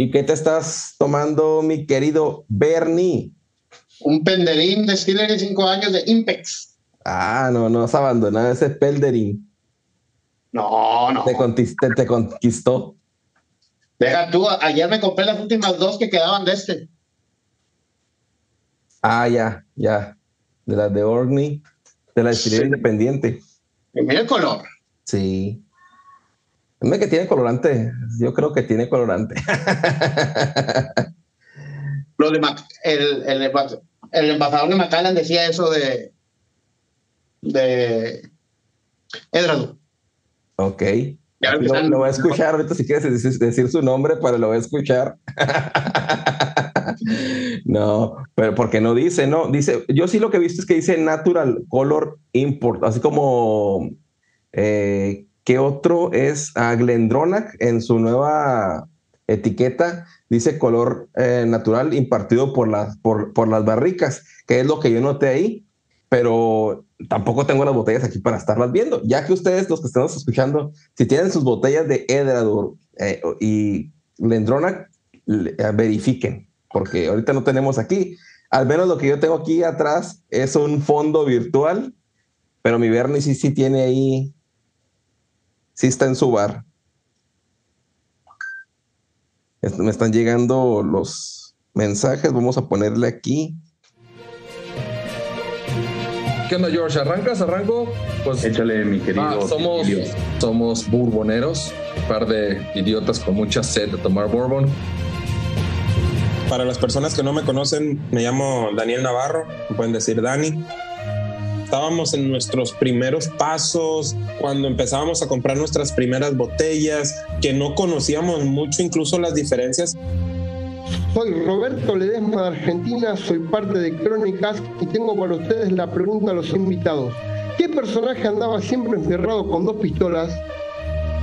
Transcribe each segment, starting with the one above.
¿Y qué te estás tomando, mi querido Bernie? Un penderín de de 5 años de Impex. Ah, no, no has abandonado ese pelderín. No, no. Te, conquistó, te conquistó. Deja tú, ayer me compré las últimas dos que quedaban de este. Ah, ya, ya. De las de Orkney, de la destilería independiente. mira el color. Sí. Dime que tiene colorante. Yo creo que tiene colorante. Lo de el, el, el, embajador de Macallan decía eso de de Edrado. Ok. lo, voy a escuchar ahorita si quieres decir, su nombre, pero lo voy a escuchar. no, pero porque no dice, no, dice, yo sí lo que he visto es que dice Natural Color Import, así como eh, ¿Qué otro es a Glendronach en su nueva etiqueta? Dice color eh, natural impartido por las, por, por las barricas, que es lo que yo noté ahí, pero tampoco tengo las botellas aquí para estarlas viendo. Ya que ustedes, los que estamos escuchando, si tienen sus botellas de Edradur eh, y Glendronach, eh, verifiquen, porque ahorita no tenemos aquí. Al menos lo que yo tengo aquí atrás es un fondo virtual, pero mi Bernie sí, sí tiene ahí sí está en su bar. Me están llegando los mensajes, vamos a ponerle aquí. ¿Qué onda, George? ¿Arrancas? ¿Arranco? Pues, Échale, mi querido. Ah, somos, somos bourboneros, un par de idiotas con mucha sed de tomar bourbon. Para las personas que no me conocen, me llamo Daniel Navarro, me pueden decir Dani estábamos en nuestros primeros pasos, cuando empezábamos a comprar nuestras primeras botellas, que no conocíamos mucho incluso las diferencias. Soy Roberto Ledesma de Argentina, soy parte de Crónicas y tengo para ustedes la pregunta a los invitados. ¿Qué personaje andaba siempre encerrado con dos pistolas?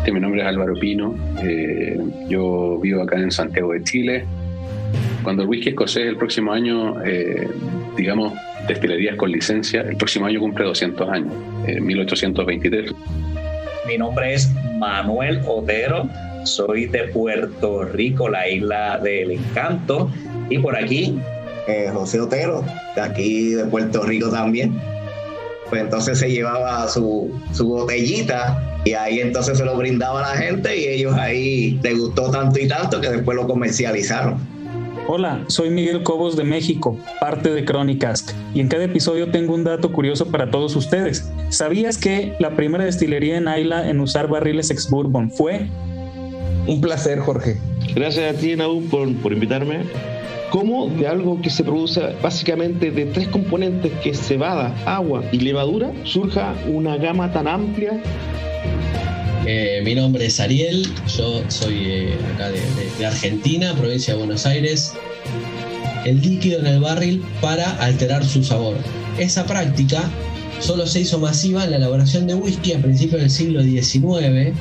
Mi nombre es Álvaro Pino, eh, yo vivo acá en Santiago de Chile. Cuando el whisky escocés el próximo año, eh, digamos, destilerías con licencia, el próximo año cumple 200 años, en 1823. Mi nombre es Manuel Otero, soy de Puerto Rico, la isla del encanto, y por aquí... Eh, José Otero, de aquí de Puerto Rico también. Pues entonces se llevaba su, su botellita y ahí entonces se lo brindaba a la gente y ellos ahí les gustó tanto y tanto que después lo comercializaron. Hola, soy Miguel Cobos de México, parte de Crónicas, y en cada episodio tengo un dato curioso para todos ustedes. ¿Sabías que la primera destilería en Ayla en usar barriles ex bourbon fue? Un placer, Jorge. Gracias a ti, Naú, por, por invitarme. ¿Cómo de algo que se produce básicamente de tres componentes, que es cebada, agua y levadura, surja una gama tan amplia eh, mi nombre es Ariel, yo soy eh, acá de, de, Argentina, provincia de Buenos Aires. El líquido en el barril para alterar su sabor. Esa práctica solo se hizo masiva en la elaboración de whisky a principios del siglo XIX.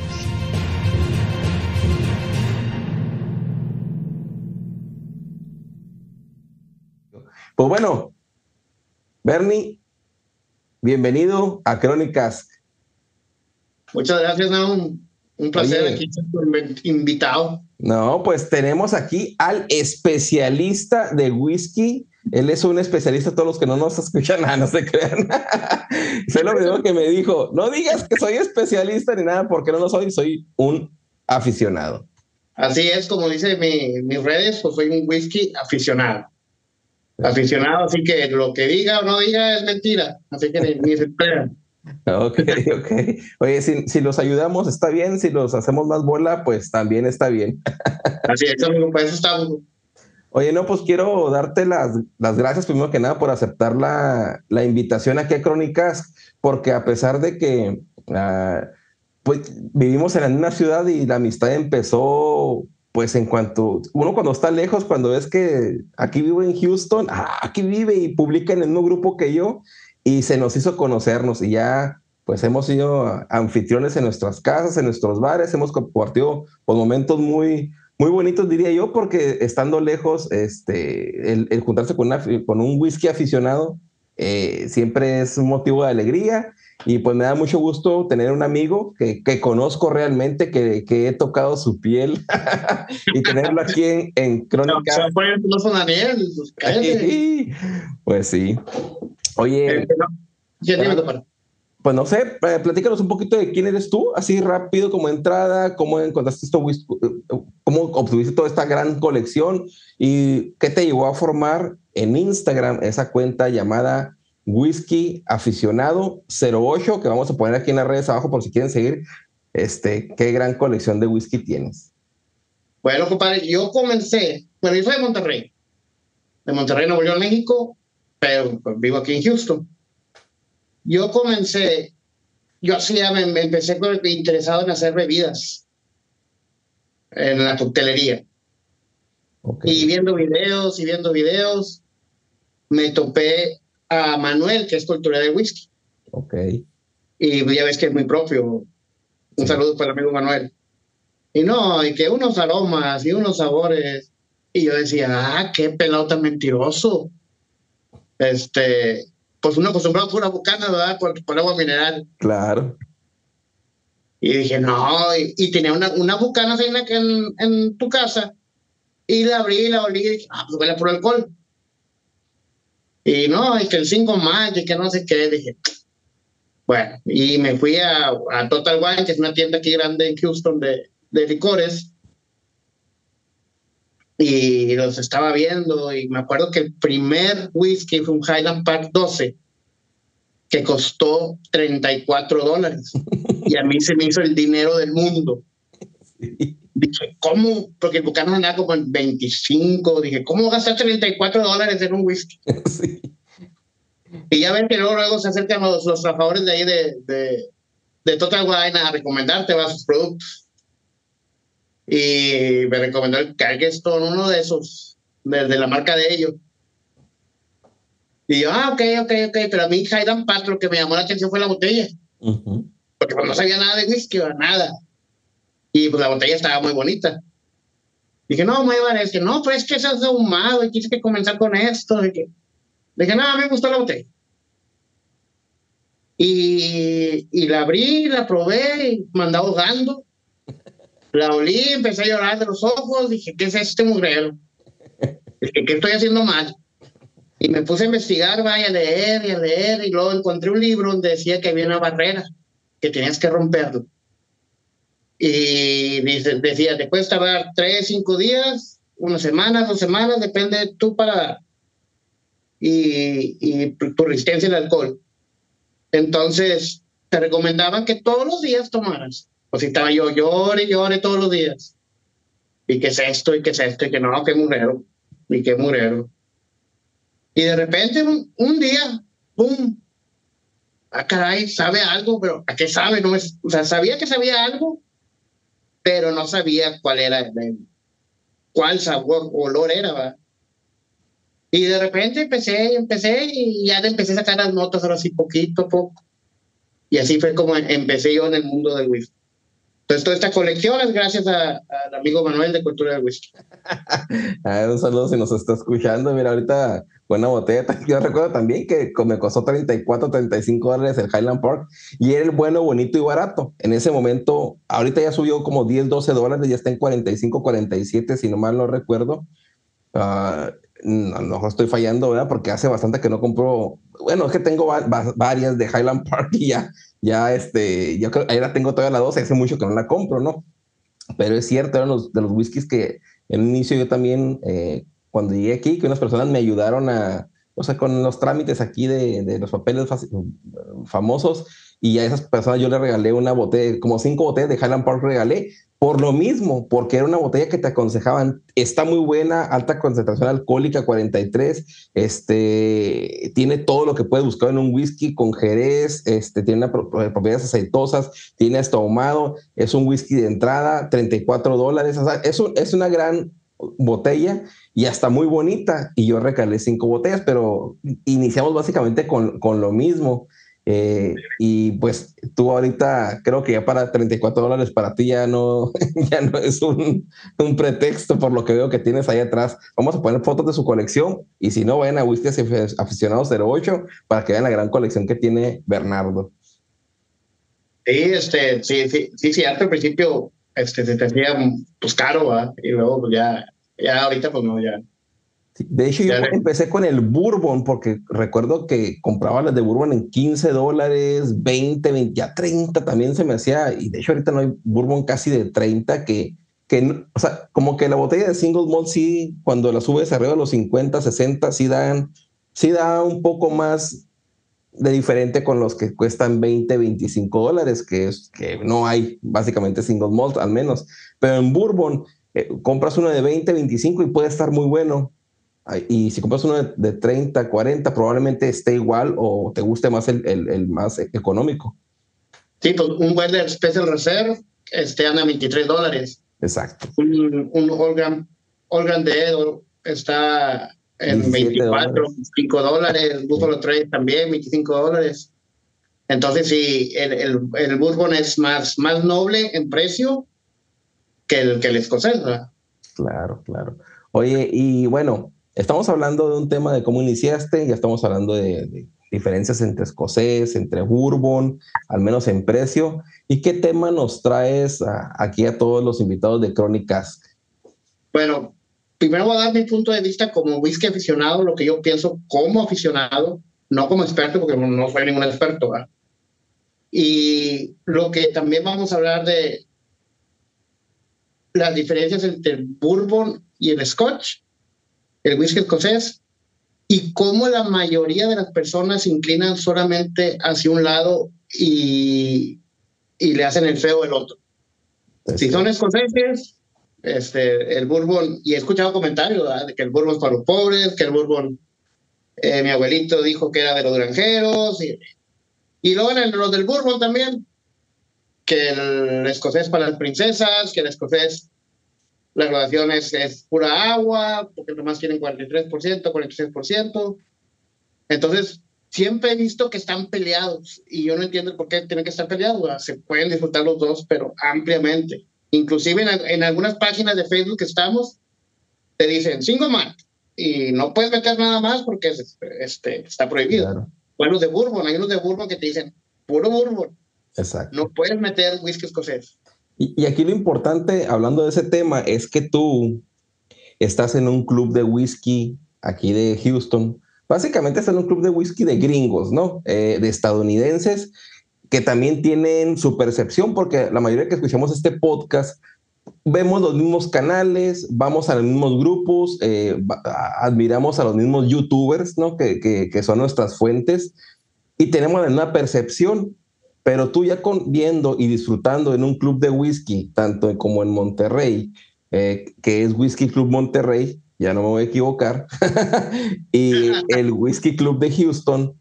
Pues bueno, Bernie, bienvenido a Crónicas Muchas gracias, un, placer aquí invitado. No, pues tenemos aquí al especialista de whisky. Él es un especialista, todos los que no nos escuchan, nada, no se crean. Fue lo primero que me dijo, no digas que soy especialista ni nada, porque no lo soy, soy un aficionado. Así es, como dice mi, mis redes, pues soy un whisky aficionado. Aficionado, así que lo que diga o no diga es mentira, así que ni, ni se esperan. Ok, ok. Oye, si, si, los ayudamos está bien, si los hacemos más bola, pues también está bien. Así es, amigo, para eso estamos. Oye, no, pues quiero darte las, las gracias primero que nada por aceptar la, la invitación aquí a Crónicas, porque a pesar de que uh, pues, vivimos en la misma ciudad y la amistad empezó, pues en cuanto, uno cuando está lejos, cuando ves que aquí vivo en Houston, ah, aquí vive y publica en el mismo grupo que yo, y se nos hizo conocernos y ya pues hemos sido anfitriones en nuestras casas, en nuestros bares, hemos compartido pues, momentos muy, muy bonitos, diría yo, porque estando lejos, este, el, juntarse con, con, un whisky aficionado eh, siempre es un motivo de alegría y pues me da mucho gusto tener un amigo que, que conozco realmente, que, que, he tocado su piel y tenerlo aquí en, en Crónica. No, pues sí. Oye. Eh, pues no sé, eh, platícanos un poquito de quién eres tú, así rápido como entrada, cómo encontraste esto, eh, cómo obtuviste toda esta gran colección y qué te llevó a formar en Instagram esa cuenta llamada Whisky Aficionado 08, que vamos a poner aquí en las redes abajo por si quieren seguir. Este, qué gran colección de whisky tienes. Bueno, compadre, yo comencé, bueno, yo soy de Monterrey, de Monterrey, Nuevo León, México, pero pues, vivo aquí en Houston. Yo comencé, yo hacía, me, me empecé interesado en hacer bebidas en la coctelería. Y viendo videos y viendo videos, me topé a Manuel, que es cultura de whisky. Ok. Y ya ves que es muy propio. Un saludo para el amigo Manuel. Y no, y que unos aromas y unos sabores. Y yo decía, ah, qué pelota mentiroso este, pues uno acostumbrado a pura bucana, ¿verdad? Por, agua mineral. Claro. Y dije, no, y, tenía una, una bucana en, en, tu casa, y la abrí, la olí, y dije, ah, pues huele por alcohol. Y no, y que el 5 más, y que no sé qué, dije, bueno, y me fui a, a Total Wine, que es una tienda aquí grande en Houston de, de licores, y los estaba viendo y me acuerdo que el primer whisky fue un Highland Park 12 que costó 34 dólares y a mí se me hizo el dinero del mundo. Dije, ¿cómo? Porque el Bucano andaba como en 25. Dije, ¿cómo gastar 34 dólares en un whisky? Y ya ven que luego, luego se acercan los, los trabajadores de ahí de, de, de Total Wine a recomendarte ¿va? sus productos y me recomendó el Cargestone, uno de esos, de, la marca de ellos. Y yo, ah, ok, ok, ok, pero a mí Hayden Park lo que me llamó la atención fue la botella. Porque pues, no sabía nada de whisky, nada. Y pues la botella estaba muy bonita. Dije, no, muy es que no, pues es que eso es ahumado y tienes que comenzar con esto. Dije, dije no, me gustó la botella. Y, y la abrí, la probé y me andaba ahogando. La olí, empecé a llorar de los ojos, dije, ¿qué es este mugrero? Dije, ¿qué estoy haciendo mal? Y me puse a investigar, vaya, a leer y a leer, y luego encontré un libro donde decía que había una barrera, que tenías que romperlo. Y dice, decía, te puedes tardar tres, cinco días, una semana, dos semanas, depende de tu para y, y tu resistencia al alcohol. Entonces, te recomendaban que todos los días tomaras pues si estaba yo, llore y llore todos los días. Y que es esto, y que es esto, y que no, que murero, y que murero. Y de repente, un, día, ¡pum! Ah, caray, sabe algo, pero ¿a qué sabe? No es, o sea, sabía que sabía algo, pero no sabía cuál era, cuál sabor, olor era, ¿verdad? Y de repente empecé, empecé y ya empecé a sacar las notas ahora sí poquito a poco. Y así fue como empecé yo en el mundo del whisky. Entonces, toda esta colección es gracias al amigo Manuel de Cultura del Whisky. un saludo si nos está escuchando. Mira, ahorita buena botella. Yo recuerdo también que me costó 34, 35 dólares el Highland Park y era el bueno, bonito y barato. En ese momento, ahorita ya subió como 10, 12 dólares, ya está en 45, 47, si no mal no recuerdo. Uh, no, estoy fallando, ¿verdad? Porque hace bastante que no compro. Bueno, es que tengo varias de Highland Park y ya, ya, este, yo creo, ahí la tengo todavía la 12, hace mucho que no la compro, ¿no? Pero es cierto, eran los, de los whiskies que en un inicio yo también, eh, cuando llegué aquí, que unas personas me ayudaron a, o sea, con los trámites aquí de, de los papeles famosos, y a esas personas yo le regalé una botella, como cinco botellas de Highland Park regalé, por lo mismo, porque era una botella que te aconsejaban, está muy buena, alta concentración alcohólica, 43, este, tiene todo lo que puedes buscar en un whisky con jerez, este, tiene propiedades aceitosas, tiene hasta ahumado, es un whisky de entrada, 34 dólares, o sea, es, una gran botella y hasta muy bonita, y yo recalé cinco botellas, pero iniciamos básicamente con, con lo mismo. Eh, y pues tú ahorita creo que ya para 34 dólares para ti ya no, ya no es un, un, pretexto por lo que veo que tienes ahí atrás. Vamos a poner fotos de su colección y si no, vayan a Whisky Aficionados 08 para que vean la gran colección que tiene Bernardo. Sí, este, sí, sí, sí, sí, al principio este, se te hacía pues caro, y luego pues, ya, ya ahorita pues no, ya, de hecho, yo empecé con el Bourbon porque recuerdo que compraba las de Bourbon en 15 dólares, 20, 20, ya 30 también se me hacía. Y de hecho, ahorita no hay Bourbon casi de 30 que, que o sea, como que la botella de single malt sí, cuando la subes arriba de los 50, 60, sí dan, sí da un poco más de diferente con los que cuestan 20, 25 dólares, que es que no hay básicamente single malt al menos. Pero en Bourbon eh, compras uno de 20, 25 y puede estar muy bueno y si compras uno de, 30, 40, probablemente esté igual o te guste más el, el, más económico. Sí, pues un Weather Special Reserve este anda a 23 dólares. Exacto. Un, un Organ, Organ de Edo está en 24, 5 dólares. Buffalo Trace también, 25 dólares. Entonces, sí, el, el, el Bourbon es más, más noble en precio que el, que el escocés, ¿verdad? Claro, claro. Oye, y bueno, Estamos hablando de un tema de cómo iniciaste, ya estamos hablando de, diferencias entre escocés, entre bourbon, al menos en precio. ¿Y qué tema nos traes aquí a todos los invitados de Crónicas? Bueno, primero voy a dar mi punto de vista como whisky aficionado, lo que yo pienso como aficionado, no como experto, porque no soy ningún experto. Y lo que también vamos a hablar de las diferencias entre el bourbon y el scotch el whisky escocés, y cómo la mayoría de las personas se inclinan solamente hacia un lado y, y le hacen el feo al otro. Si son escoceses, este, el bourbon, y he escuchado comentarios de que el bourbon es para los pobres, que el bourbon, eh, mi abuelito dijo que era de los granjeros, y, y luego en el, los del bourbon también, que el escocés para las princesas, que el escocés la graduación es, pura agua, porque nomás tienen 43%, 46%. Entonces, siempre he visto que están peleados y yo no entiendo por qué tienen que estar peleados. Se pueden disfrutar los dos, pero ampliamente. Inclusive en, algunas páginas de Facebook que estamos, te dicen single malt y no puedes meter nada más porque este, está prohibido. Claro. Bueno, de bourbon, hay unos de bourbon que te dicen puro bourbon. Exacto. No puedes meter whisky escocés. Y, aquí lo importante, hablando de ese tema, es que tú estás en un club de whisky aquí de Houston. Básicamente estás en un club de whisky de gringos, ¿no? Eh, de estadounidenses que también tienen su percepción, porque la mayoría que escuchamos este podcast vemos los mismos canales, vamos a los mismos grupos, eh, admiramos a los mismos youtubers, ¿no? Que, que, que son nuestras fuentes y tenemos una percepción pero tú ya con, viendo y disfrutando en un club de whisky, tanto como en Monterrey, eh, que es Whisky Club Monterrey, ya no me voy a equivocar, y el Whisky Club de Houston,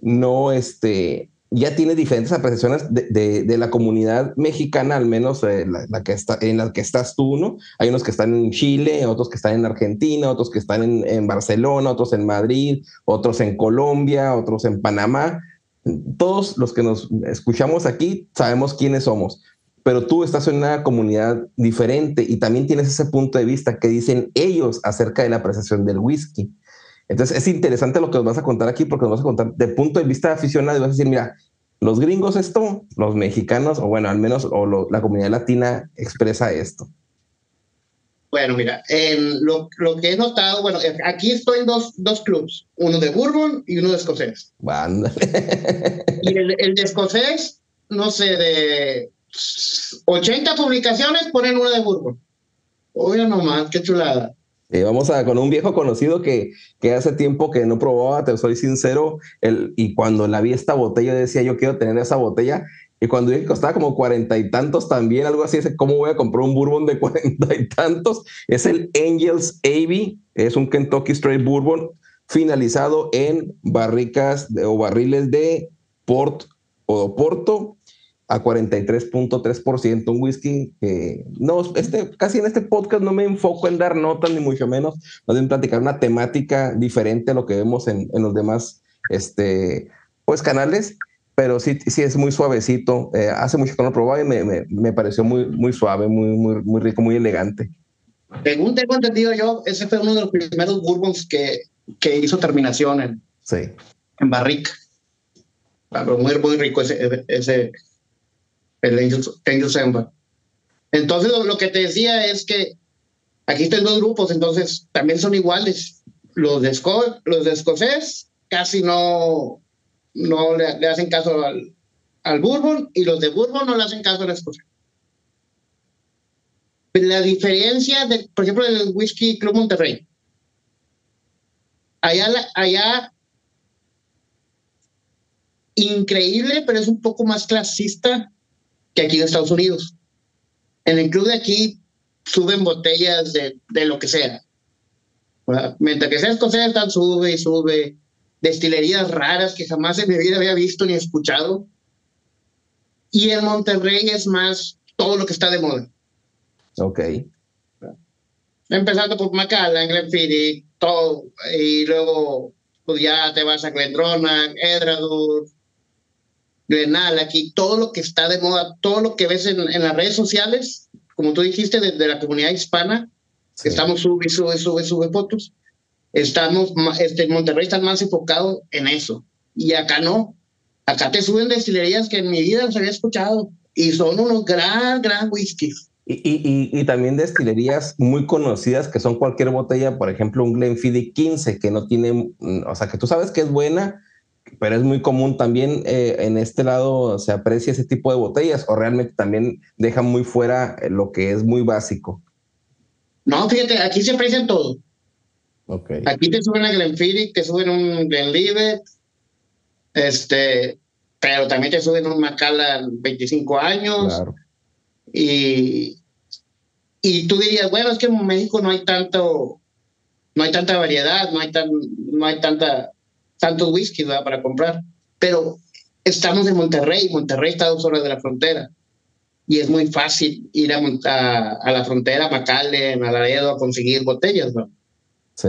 no, este, ya tiene diferentes apreciaciones de, la comunidad mexicana, al menos eh, la, que está, en la que estás tú, ¿no? Hay unos que están en Chile, otros que están en Argentina, otros que están en Barcelona, otros en Madrid, otros en Colombia, otros en Panamá todos los que nos escuchamos aquí sabemos quiénes somos, pero tú estás en una comunidad diferente y también tienes ese punto de vista que dicen ellos acerca de la apreciación del whisky. Entonces es interesante lo que nos vas a contar aquí porque nos vas a contar de punto de vista aficionado y vas a decir, mira, los gringos esto, los mexicanos, o bueno, al menos o la comunidad latina expresa esto. Bueno, mira, en lo, lo, que he notado, bueno, aquí estoy en dos, dos clubs, uno de Bourbon y uno de escocés. y el, el, de escocés, no sé, de 80 publicaciones ponen uno de Bourbon. Oiga nomás, qué chulada. Eh, vamos a con un viejo conocido que, que hace tiempo que no probaba, te soy sincero, el, y cuando la vi esta botella decía yo quiero tener esa botella y cuando dije que costaba como cuarenta y tantos también, algo así, ¿cómo voy a comprar un bourbon de cuarenta y tantos? Es el Angels AB, es un Kentucky Straight Bourbon finalizado en barricas o barriles de Port o Porto a 43.3%, un whisky que no, este, casi en este podcast no me enfoco en dar notas ni mucho menos, más bien platicar una temática diferente a lo que vemos en, en los demás este, pues, canales, pero sí, sí es muy suavecito. Eh, hace mucho que no lo probaba y me, me, me, pareció muy, muy suave, muy, muy, muy rico, muy elegante. Según tengo entendido yo, ese fue uno de los primeros bourbons que, que hizo terminación en, sí. en barrica. Muy, muy rico ese, ese, el Angel, Samba. Entonces, lo, que te decía es que aquí están dos grupos, entonces también son iguales. Los de, los de escocés casi no, no le, hacen caso al, al, Bourbon y los de Bourbon no le hacen caso al escocés. La diferencia, de, por ejemplo, del Whisky Club Monterrey. Allá, allá, increíble, pero es un poco más clasista que aquí en Estados Unidos. En el club de aquí suben botellas de, de lo que sea. Mientras que sea escocés, sube y sube. Destilerías raras que jamás en mi vida había visto ni escuchado. Y en Monterrey es más todo lo que está de moda. Ok. Empezando por Macallan, Glenfiddich, todo. Y luego pues ya te vas a Glendronach, Edradur, aquí, todo lo que está de moda, todo lo que ves en, en las redes sociales, como tú dijiste, desde la comunidad hispana, estamos sube, sube, sube, sube fotos. Estamos, este, Monterrey están más enfocados en eso. Y acá no. Acá te suben destilerías que en mi vida los había escuchado. Y son unos gran, gran whiskies. Y, y, y, también destilerías muy conocidas que son cualquier botella, por ejemplo, un Glenfiddich 15, que no tiene, o sea, que tú sabes que es buena, pero es muy común también eh, en este lado se aprecia ese tipo de botellas o realmente también dejan muy fuera lo que es muy básico. No, fíjate, aquí se aprecian todo. Okay. Aquí te suben a Glenfiddich, te suben un Glenlivet, este, pero también te suben un Macallan 25 años. Claro. Y, y tú dirías, bueno, es que en México no hay tanto, no hay tanta variedad, no hay tan, no hay tanta tanto whisky para comprar. Pero estamos en Monterrey, Monterrey está a dos horas de la frontera. Y es muy fácil ir a, a, la frontera, a McAllen, a Laredo, a conseguir botellas, ¿no? Sí.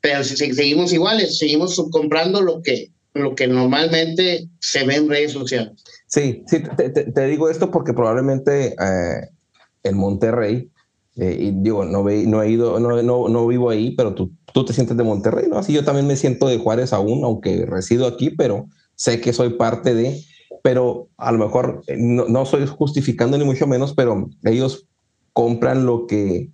Pero si seguimos iguales, seguimos comprando lo que, lo que normalmente se ve en redes sociales. Sí, sí, te, digo esto porque probablemente eh, en Monterrey eh, y digo, no, ve, no he ido, no, no, no, vivo ahí, pero tú, tú te sientes de Monterrey, ¿no? Así yo también me siento de Juárez aún, aunque resido aquí, pero sé que soy parte de, pero a lo mejor eh, no, no soy justificando ni mucho menos, pero ellos compran lo que,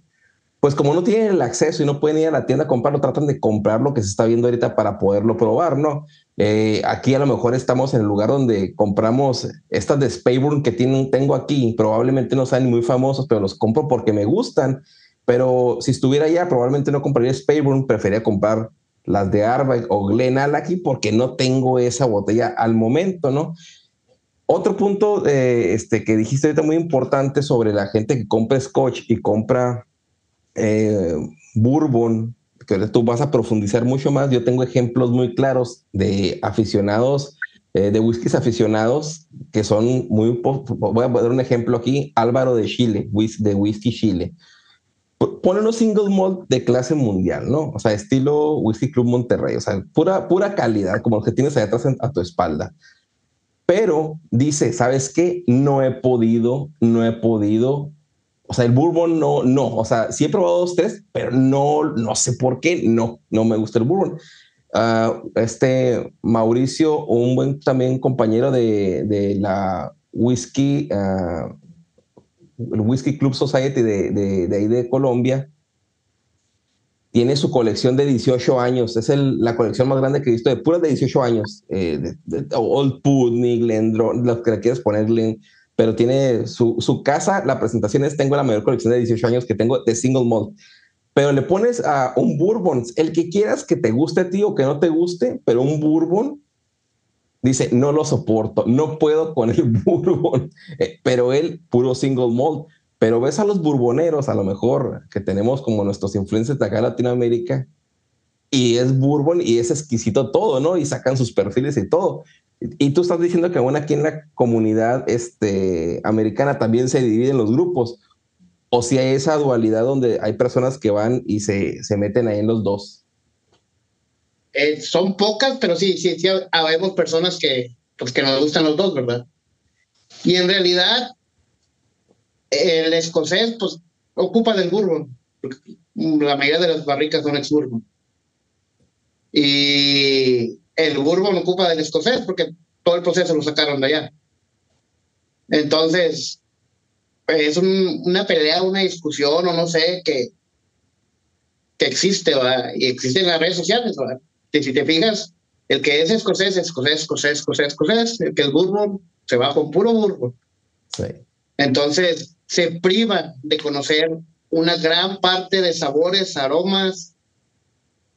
pues como no tienen el acceso y no pueden ir a la tienda a comprarlo, tratan de comprar lo que se está viendo ahorita para poderlo probar, ¿no? Eh, aquí a lo mejor estamos en el lugar donde compramos estas de Spayburn que tienen, tengo aquí, probablemente no sean muy famosos, pero los compro porque me gustan. Pero si estuviera allá, probablemente no compraría Spayburn, preferiría comprar las de Arba o Glen aquí porque no tengo esa botella al momento, ¿no? Otro punto eh, este, que dijiste ahorita muy importante sobre la gente que compra Scotch y compra eh, Bourbon que tú vas a profundizar mucho más. Yo tengo ejemplos muy claros de aficionados, eh, de whiskies aficionados que son muy... Voy a dar un ejemplo aquí, Álvaro de Chile, de Whisky Chile. Pone unos single malt de clase mundial, ¿no? O sea, estilo Whisky Club Monterrey, o sea, pura, pura calidad, como los que tienes allá atrás a tu espalda. Pero dice, ¿sabes qué? No he podido, no he podido o sea, el bourbon no, no, o sea, sí he probado dos, tres, pero no, no sé por qué, no, no me gusta el bourbon. Ah, este Mauricio, un buen también compañero de, de la whisky, uh, el Whisky Club Society de, de, de, ahí de Colombia, tiene su colección de 18 años. Es el, la colección más grande que he visto de puras de 18 años. Eh, de, Old Putney, Glendron, lo que le quieras ponerle pero tiene su, su, casa, la presentación es, tengo la mayor colección de 18 años que tengo de single malt, pero le pones a un bourbon, el que quieras que te guste a ti o que no te guste, pero un bourbon, dice, no lo soporto, no puedo con el bourbon, eh, pero él, puro single malt. Pero ves a los bourboneros, a lo mejor, que tenemos como nuestros influencers de acá en Latinoamérica, y es bourbon y es exquisito todo, ¿no? Y sacan sus perfiles y todo. Y tú estás diciendo que aún aquí en la comunidad este, americana también se dividen los grupos. O si hay esa dualidad donde hay personas que van y se, se meten ahí en los dos. Eh, son pocas, pero sí, sí, sí, habemos personas que, pues, que nos gustan los dos, ¿verdad? Y en realidad, el escocés, pues, ocupa del bourbon. La mayoría de las barricas son ex bourbon. Y el Bourbon ocupa del escocés porque todo el proceso lo sacaron de allá. Entonces, es una pelea, una discusión o no sé que, que existe, ¿verdad? y existe en las redes sociales. ¿verdad? Que si te fijas, el que es escocés, escocés, escocés, escocés, escocés, el que es Bourbon, se va con puro Bourbon. Sí. Entonces, se priva de conocer una gran parte de sabores, aromas,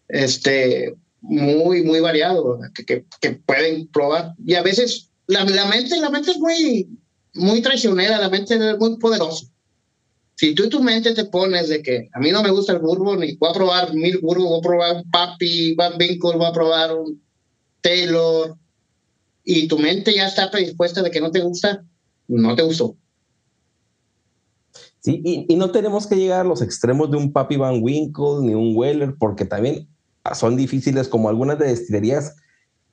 este, muy, muy variado, que, que, pueden probar. Y a veces la, la, mente, la mente es muy, muy traicionera, la mente es muy poderosa. Si tú en tu mente te pones de que a mí no me gusta el bourbon y voy a probar mil bourbon, voy a probar un Papi, Van Winkle, voy a probar un Taylor, y tu mente ya está predispuesta de que no te gusta, no te gustó. Sí, y, y, no tenemos que llegar a los extremos de un Papi Van Winkle ni un Weller, porque también son difíciles como algunas de destilerías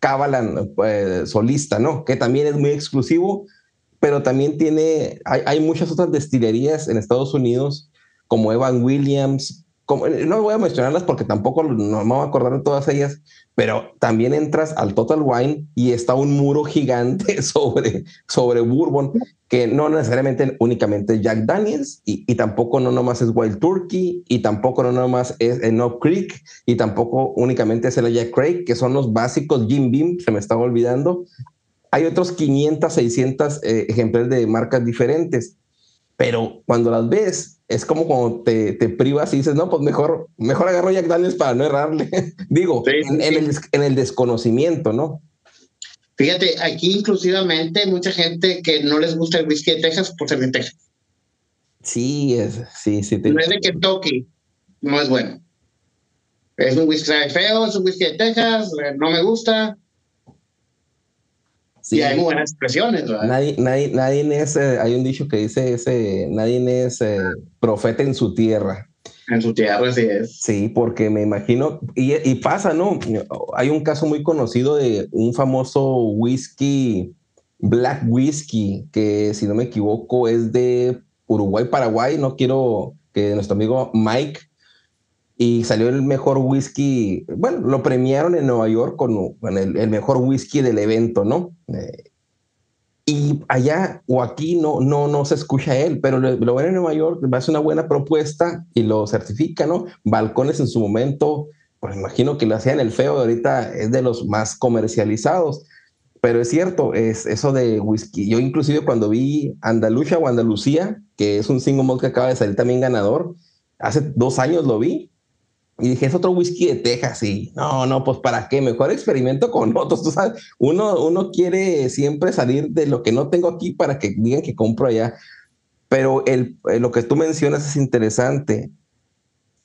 Cabalan eh, solista, ¿no? Que también es muy exclusivo, pero también tiene, hay, muchas otras destilerías en Estados Unidos como Evan Williams, no voy a mencionarlas porque tampoco no me voy a acordar de todas ellas, pero también entras al Total Wine y está un muro gigante sobre, sobre Bourbon, que no necesariamente únicamente Jack Daniels, y, y tampoco no nomás es Wild Turkey, y tampoco no nomás es Enough Creek, y tampoco únicamente es el Jack Craig, que son los básicos Jim Beam, se me estaba olvidando. Hay otros 500, 600 eh, ejemplares de marcas diferentes, pero cuando las ves, es como cuando te, te, privas y dices, no, pues mejor, mejor agarro Jack Daniels para no errarle. Digo, sí, en, sí. en, el, en, el, desconocimiento, ¿no? Fíjate, aquí inclusivamente mucha gente que no les gusta el whisky de Texas por ser de Texas. Sí, es, sí, sí. Te... No es de Kentucky, no es bueno. Es un whisky feo, es un whisky de Texas, no me gusta. Sí. Y hay muy buenas expresiones, ¿verdad? Nadie, nadie, nadie es, eh, hay un dicho que dice ese, nadie es eh, profeta en su tierra. En su tierra, sí es. Sí, porque me imagino, y, y, pasa, ¿no? Hay un caso muy conocido de un famoso whisky, black whisky, que si no me equivoco es de Uruguay, Paraguay, no quiero que nuestro amigo Mike y salió el mejor whisky, bueno, lo premiaron en Nueva York con, el, mejor whisky del evento, ¿no? Eh, y allá o aquí no, no, no se escucha él, pero lo, lo ven en Nueva York, va a ser una buena propuesta y lo certifica, ¿no? Balcones en su momento, pues imagino que lo hacían el feo, ahorita es de los más comercializados. Pero es cierto, es eso de whisky. Yo inclusive cuando vi Andalucía o Andalucía, que es un single malt que acaba de salir también ganador, hace dos años lo vi y dije, es otro whisky de Texas. Y no, no, pues para qué, mejor experimento con otros. Tú sabes, uno, uno quiere siempre salir de lo que no tengo aquí para que digan que compro allá. Pero el, lo que tú mencionas es interesante.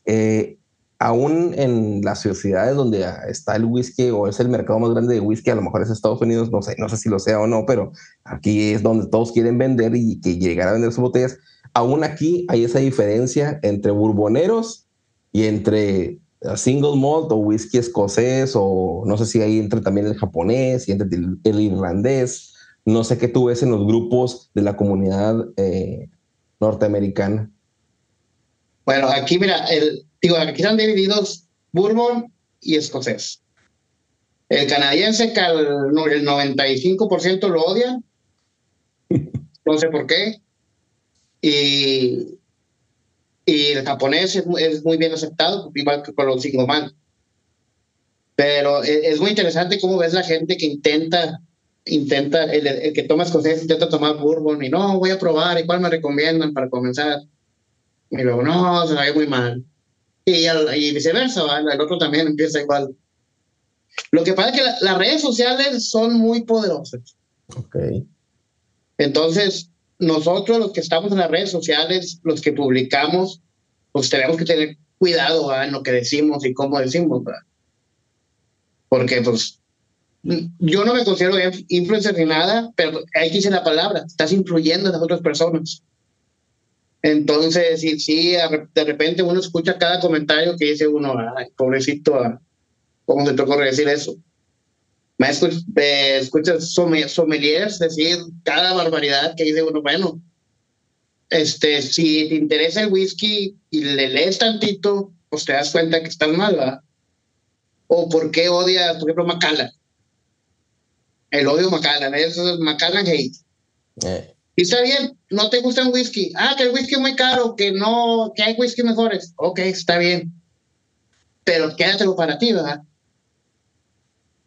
Eh, aún en las sociedades donde está el whisky o es el mercado más grande de whisky, a lo mejor es Estados Unidos, no sé, no sé si lo sea o no, pero aquí es donde todos quieren vender y que llegar a vender sus botellas. Aún aquí hay esa diferencia entre burboneros y entre single malt o whisky escocés o no sé si ahí entre también el japonés y entre el, el irlandés. No sé qué tú ves en los grupos de la comunidad eh, norteamericana. Bueno, aquí mira, el, digo, aquí están divididos bourbon y escocés. El canadiense que el, el 95% lo odian, no sé por qué. Y, y el japonés es, es muy bien aceptado, igual que con los singoman. Pero e- es, muy interesante cómo ves la gente que intenta, intenta, el, el que toma escocés intenta tomar bourbon y no, voy a probar, ¿y cuál me recomiendan para comenzar? Y luego, no, se ve muy mal. Y, y viceversa, ¿va? el otro también empieza igual. Lo que pasa es que la- las redes sociales son muy poderosas. Ok. Entonces, nosotros los que estamos en las redes sociales, los que publicamos, pues tenemos que tener cuidado ¿va? en lo que decimos y cómo decimos. ¿va? Porque, pues, yo no me considero inf- influencer ni nada, pero ahí dice la palabra, estás influyendo en las otras personas. Entonces, a re- de repente uno escucha cada comentario que dice uno, pobrecito. ¿cómo se te ocurre decir eso? Me escuch- escuchas somme- sommeliers decir cada barbaridad que dice uno, bueno, este, si te interesa el whisky y le lees tantito, pues te das cuenta que estás mal, ¿va? O por qué odias, por ejemplo, Macallan. El odio Macallan, es Macallan hate. Eh, Y está bien, no te gusta un whisky. Ah, que el whisky es muy caro, que no, que hay whisky mejores. Ok, está bien. Pero quédatelo para ti, ¿verdad?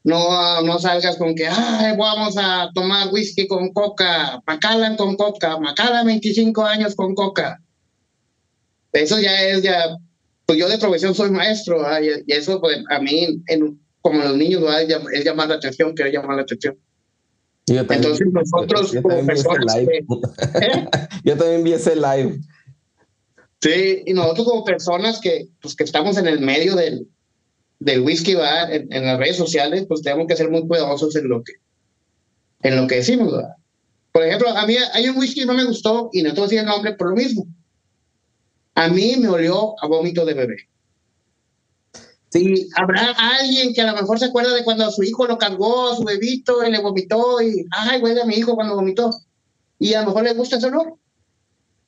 No, no salgas con que, ay, vamos a tomar whisky con coca, Macallan con coca, Macallan 25 años con coca. Eso ya es, ya, pues yo de profesión soy maestro, ¿verdad? y, eso pues, a mí, en, como los niños, ¿verdad? es, llam- es llamar la atención, quiero llamar la atención. yo también- Entonces nosotros yo como también vi ese personas live. ¿Eh? Yo también vi ese live. Sí, y nosotros como personas que, pues, que estamos en el medio del, del whisky, ¿va? En, en las redes sociales, pues tenemos que ser muy cuidadosos en lo que, en lo que decimos. ¿va? Por ejemplo, a mí hay un whisky que no me gustó y no te voy a decir el nombre por lo mismo. A mí me olió a vómito de bebé. Sí, habrá alguien que a lo mejor se acuerda de cuando su hijo lo cargó, a su bebito, y le vomitó y, ay, huele a mi hijo cuando vomitó. Y a lo mejor le gusta ese olor.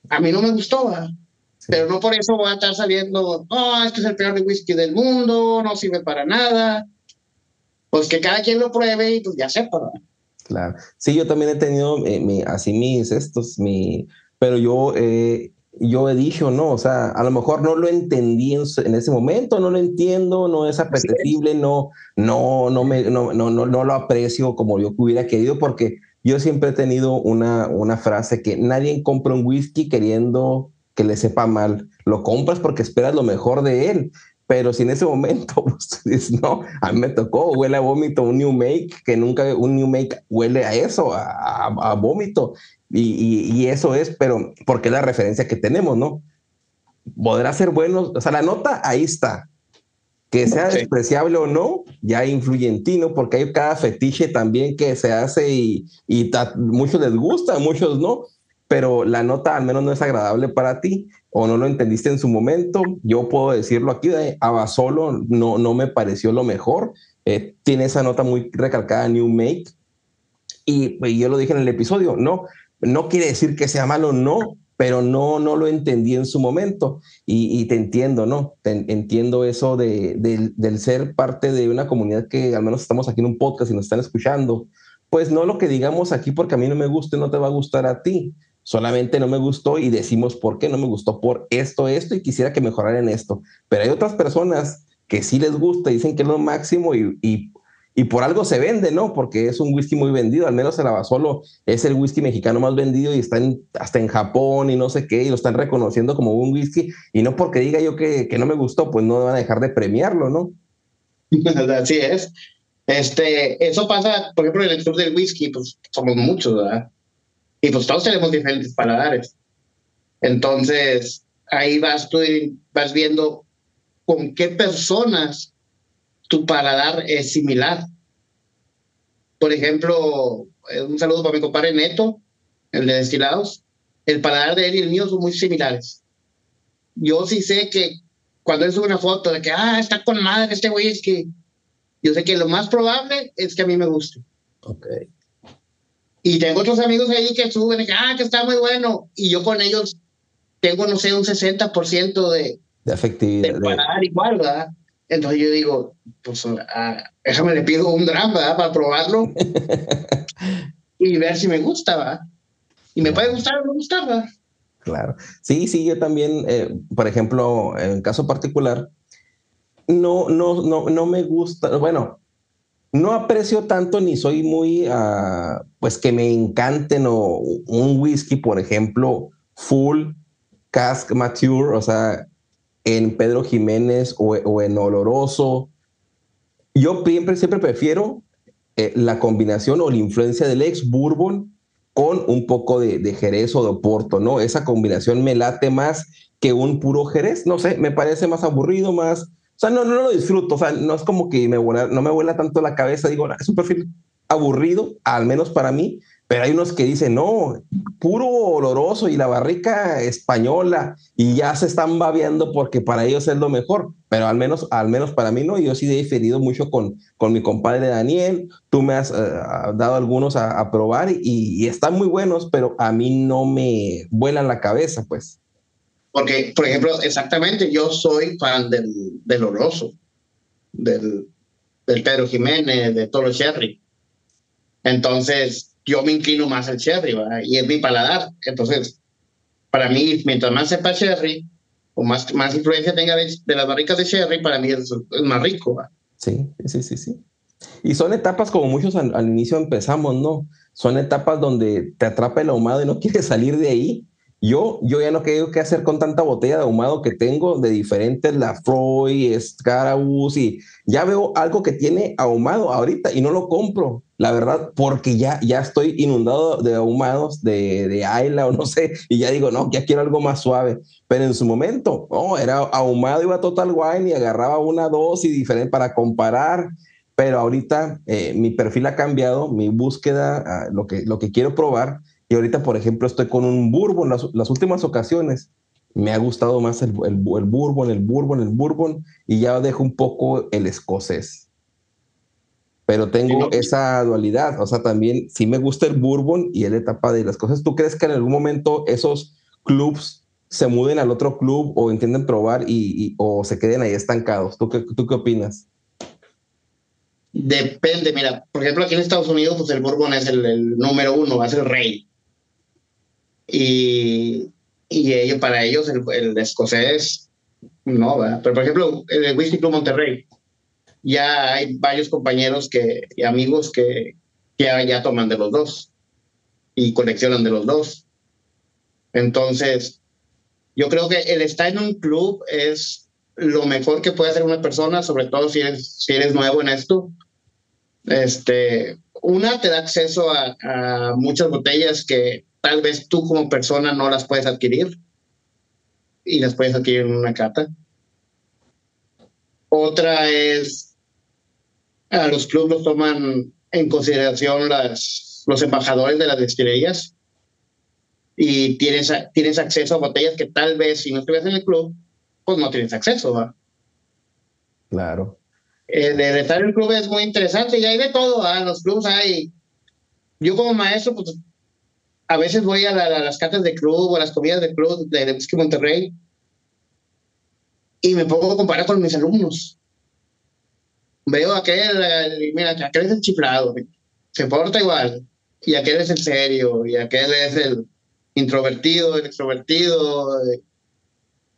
A mí no me gustó, ¿va? Pero no por eso voy a estar saliendo, oh, este es el peor de whisky del mundo, no sirve para nada. Pues que cada quien lo pruebe y pues ya sepa. Claro. Sí, yo también he tenido eh, mi- así mis estos, mi, pero yo, eh, yo he dicho, no, o sea, a lo mejor no lo entendí en, en ese momento, no lo entiendo, no es apetecible, no, no, no me, no, no, no, no lo aprecio como yo hubiera querido, porque yo siempre he tenido una, una frase que nadie compra un whisky queriendo que le sepa mal, lo compras porque esperas lo mejor de él. Pero si en ese momento pues, no, a mí me tocó, huele a vómito, un new make, que nunca un new make huele a eso, a, a- a vómito. Y, y- y eso es, pero porque es la referencia que tenemos, ¿no? Podrá ser bueno, o sea, la nota ahí está. Que sea despreciable o no, ya influye en ti, ¿no? Porque hay cada fetiche también que se hace y, y ta- muchos les gusta, muchos no, pero la nota al menos no es agradable para ti o no lo entendiste en su momento. Yo puedo decirlo aquí, eh, Abasolo no, no me pareció lo mejor. Eh, tiene esa nota muy recalcada, New Make. Y, yo lo dije en el episodio, no, no quiere decir que sea malo, no, pero no, no lo entendí en su momento. Y, te entiendo, ¿no? Entiendo eso de, del ser parte de una comunidad que al menos estamos aquí en un podcast y nos están escuchando. Pues no lo que digamos aquí porque a mí no me gusta y no te va a gustar a ti. Solamente no me gustó y decimos por qué no me gustó por esto, esto y quisiera que mejorara en esto. Pero hay otras personas que sí les gusta, dicen que es lo máximo y, y, y por algo se vende, ¿no? Porque es un whisky muy vendido, al menos el Abasolo es el whisky mexicano más vendido y está en- hasta en Japón y no sé qué, y lo están reconociendo como un whisky, y no porque diga yo que, que no me gustó, pues no van a dejar de premiarlo, ¿no? Así es. Este, eso pasa, por ejemplo, en el club del whisky, pues somos muchos, ¿verdad? Y pues todos tenemos diferentes paladares. Entonces, ahí vas tú y vas viendo con qué personas tu paladar es similar. Por ejemplo, eh, un saludo para mi compadre Neto, el de destilados. El paladar de él y el mío son muy similares. Yo sí sé que cuando él sube una foto de que, ah, está con madre este whisky, yo sé que lo más probable es que a mí me guste. Ok. Y tengo otros amigos ahí que suben y que, ah, que está muy bueno. Y yo con ellos tengo, no sé, un 60% de, de afectividad. De parar igual, ¿verdad? Entonces yo digo, pues ah, déjame le pido un drama ¿verdad? Para probarlo y ver si me gusta, ¿verdad? Y me puede gustar o no gustar, ¿verdad? Claro. Sí, sí, yo también, eh, por ejemplo, en caso particular, no, no, no, no me gusta, bueno, no aprecio tanto ni soy muy, uh, pues que me encanten un whisky, por ejemplo, full cask mature, o sea, en Pedro Jiménez o, en Oloroso. Yo siempre, siempre prefiero eh, la combinación o la influencia del ex bourbon con un poco de, de, Jerez o de Oporto, ¿no? Esa combinación me late más que un puro Jerez, no sé, me parece más aburrido, más, sea, no, no lo disfruto, o sea, no es como que me vuela, no me vuela tanto la cabeza, digo, es un perfil aburrido, al menos para mí, pero hay unos que dicen, no, puro oloroso y la barrica española y ya se están babeando porque para ellos es lo mejor, pero al menos, al menos para mí no, yo sí he diferido mucho con, con mi compadre Daniel, tú me has uh, dado algunos a, a probar y, y, están muy buenos, pero a mí no me vuelan la cabeza, pues. Porque, por ejemplo, exactamente, yo soy fan del, del oloroso, del, del Pedro Jiménez, de Toro Cherry. Entonces, yo me inclino más al cherry, ¿verdad? y es mi paladar. Entonces, para mí, mientras más sepa cherry, o más, más influencia tenga de, de las barricas de cherry, para mí es, es más rico. ¿verdad? Sí, sí, sí, sí. Y son etapas como muchos al, al, inicio empezamos, ¿no? Son etapas donde te atrapa el ahumado y no quieres salir de ahí. Yo, yo ya no sé qué hacer con tanta botella de ahumado que tengo de diferentes Lafroy, Scarabus y ya veo algo que tiene ahumado ahorita y no lo compro la verdad, porque ya, ya estoy inundado de ahumados de, de Ayla o no sé, y ya digo, no, ya quiero algo más suave. Pero en su momento, oh, era ahumado, iba a Total Wine y agarraba una dosis diferente para comparar. Pero ahorita eh, mi perfil ha cambiado, mi búsqueda, uh, lo, que, lo que quiero probar. Y ahorita, por ejemplo, estoy con un bourbon. Las, las últimas ocasiones me ha gustado más el, el, el bourbon, el bourbon, el bourbon, y ya dejo un poco el escocés pero tengo esa dualidad, o sea, también sí me gusta el bourbon y es la etapa de las cosas. ¿Tú crees que en algún momento esos clubs se muden al otro club o entienden probar y, y o se queden ahí estancados? ¿Tú qué, ¿Tú qué opinas? Depende, mira, por ejemplo, aquí en Estados Unidos, pues el bourbon es el, el número uno, es el rey. Y, y ellos, para ellos, el, el escocés, no, ¿verdad? Pero por ejemplo, el Whisky Club Monterrey, ya hay varios compañeros que, y amigos que, que ya, ya toman de los dos y coleccionan de los dos. Entonces, yo creo que el estar en un club es lo mejor que puede hacer una persona, sobre todo si eres, si eres nuevo en esto. Este, una te da acceso a, a muchas botellas que tal vez tú como persona no las puedes adquirir y las puedes adquirir en una cata. Otra es a los clubes los toman en consideración las, los embajadores de las destilerías y tienes, tienes acceso a botellas que tal vez si no estuvieras en el club, pues no tienes acceso. ¿va? Claro. El de estar en el club es muy interesante y hay de todo. ¿va? Los clubes hay. Yo, como maestro, pues a veces voy a, la, a las cartas de club o a las comidas de club de, de Whisky Monterrey y me pongo a comparar con mis alumnos veo aquel, mira, aquel es el chiflado, se porta igual, y aquel es el serio, y aquel es el introvertido, el extrovertido,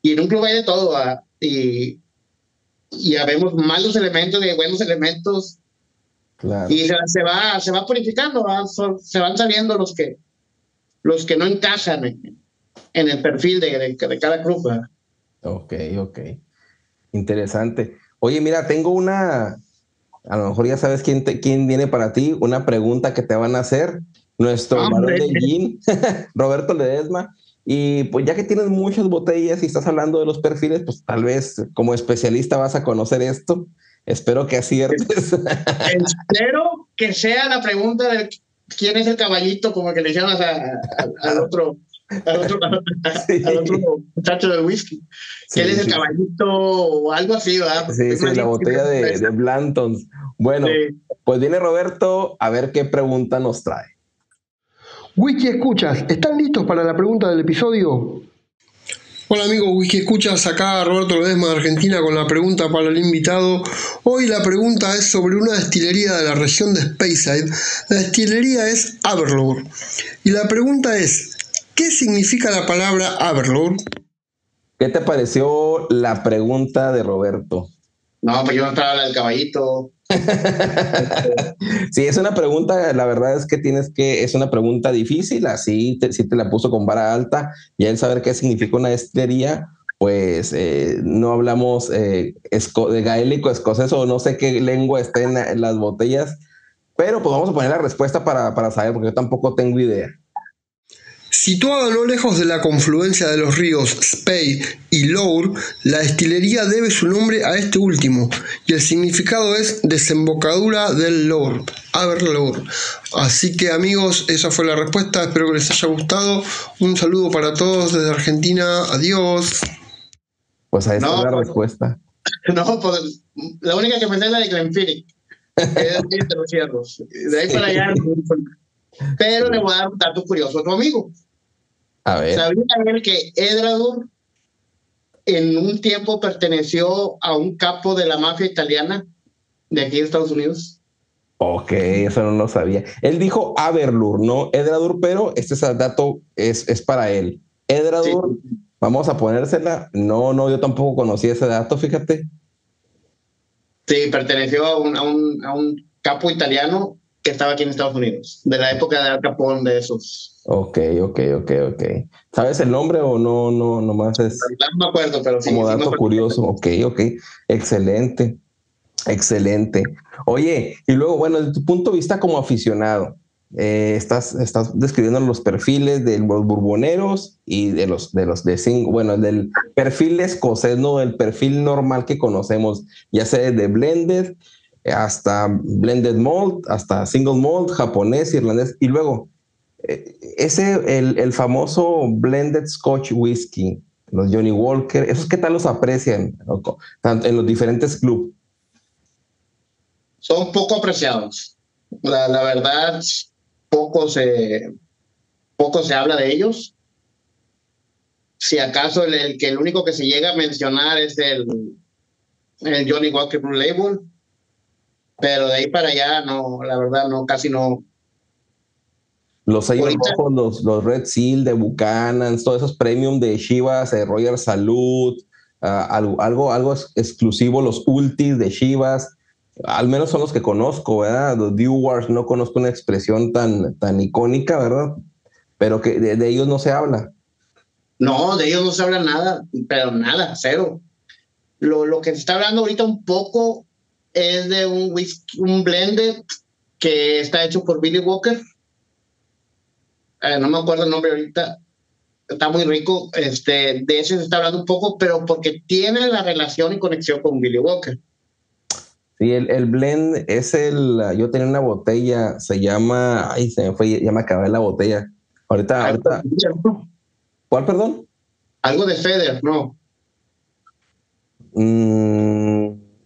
y en un club hay de todo, ¿ah? y, y vemos malos elementos y buenos elementos, claro. y se, se, va, se va purificando, ¿ah? se van saliendo los que, los que no encajan en, en el perfil de, de, de cada club. Ok, ok. Interesante. Oye, mira, tengo una, a lo mejor ya sabes quién, te, quién viene para ti, una pregunta que te van a hacer. Nuestro varón de gin, Roberto Ledesma. Y pues ya que tienes muchas botellas y estás hablando de los perfiles, pues tal vez como especialista vas a conocer esto. Espero que aciertes. Espero que sea la pregunta de quién es el caballito, como que le llamas a, a, al otro al otro, sí. al otro muchacho del whisky. Sí, él es el caballito o algo así, ¿verdad? Sí, sí, la botella de, de Blantons. Bueno, pues viene Roberto a ver qué pregunta nos trae. Whisky Escuchas, ¿están listos para la pregunta del episodio? Hola amigos Whisky Escuchas, acá Roberto Ledesma de Argentina con la pregunta para el invitado. Hoy la pregunta es sobre una destilería de la región de Speyside. La destilería es Aberlour. Y la pregunta es, ¿qué significa la palabra Aberlour? ¿Qué te pareció la pregunta de Roberto? No, pues yo no estaba hablando del caballito. sí, es una pregunta, la verdad es que tienes que, es una pregunta difícil, así si te la puso con vara alta y el saber qué significa una destilería, pues eh, no hablamos eh, de gaélico, escocés o no sé qué lengua está en, las botellas, pero pues vamos a poner la respuesta para, para saber, porque yo tampoco tengo idea. Situada no lejos de la confluencia de los ríos Spey y Lour, la destilería debe su nombre a este último, y el significado es desembocadura del Lour, Lour. Así que amigos, esa fue la respuesta, espero que les haya gustado. Un saludo para todos desde Argentina, adiós. Pues ahí está la respuesta. No, pues la única que pensé es la de Glenfiddich, de los cierros. De ahí para allá. Pero le voy a dar un dato curioso a tu amigo. A ver. ¿Sabía él que Edradur en un tiempo perteneció a un capo de la mafia italiana de aquí de Estados Unidos? Ok, eso no lo sabía. Él dijo Aberlur, no Edradur, pero este dato es, es para él. Edradur, vamos a ponérsela. No, no, yo tampoco conocía ese dato, fíjate. Sí, perteneció a un, a un, a un capo italiano que estaba aquí en Estados Unidos, de la época de Al Capone, de esos. Ok, ok, ok, ok. ¿Sabes el nombre o no, no, nomás es? No me acuerdo, pero sí. Como dato curioso. Ok, ok. Excelente. Excelente. Oye, y luego, bueno, desde tu punto de vista como aficionado, eh, estás, estás describiendo los perfiles de los burboneros y de los de los de cinco, bueno, del perfil escocés, no el perfil normal que conocemos, ya sea de blended hasta blended malt, hasta single malt, japonés, irlandés, y luego eh, ese, el, el, famoso blended Scotch whisky, los Johnny Walker, ¿esos qué tal los aprecian en los diferentes clubes? Son poco apreciados. La, la, verdad, poco se, poco se habla de ellos. Si acaso el, el, que el único que se llega a mencionar es el, el Johnny Walker Blue Label, pero de ahí para allá no, la verdad no, casi no. Los sellos rojos, los, Red Seal de Buchanan, todos esos premium de Chivas, de Royal Salud, ah, algo, algo, algo exclusivo, los Ultis de Chivas, al menos son los que conozco, ¿verdad? Los Dewars, no conozco una expresión tan, tan icónica, ¿verdad? Pero que de, de, ellos no se habla. No, de ellos no se habla nada, pero nada, cero. Lo, lo que se está hablando ahorita un poco es de un whisky, un blended que está hecho por Billy Walker. Eh, no me acuerdo el nombre ahorita. Está muy rico. Este, de ese se está hablando un poco, pero porque tiene la relación y conexión con Billy Walker. Sí, el, el blend es el. Yo tenía una botella, se llama. Ay, se me fue, ya me acabé la botella. Ahorita, ahorita. ¿Cuál, perdón? Algo de Feder, no. Mm,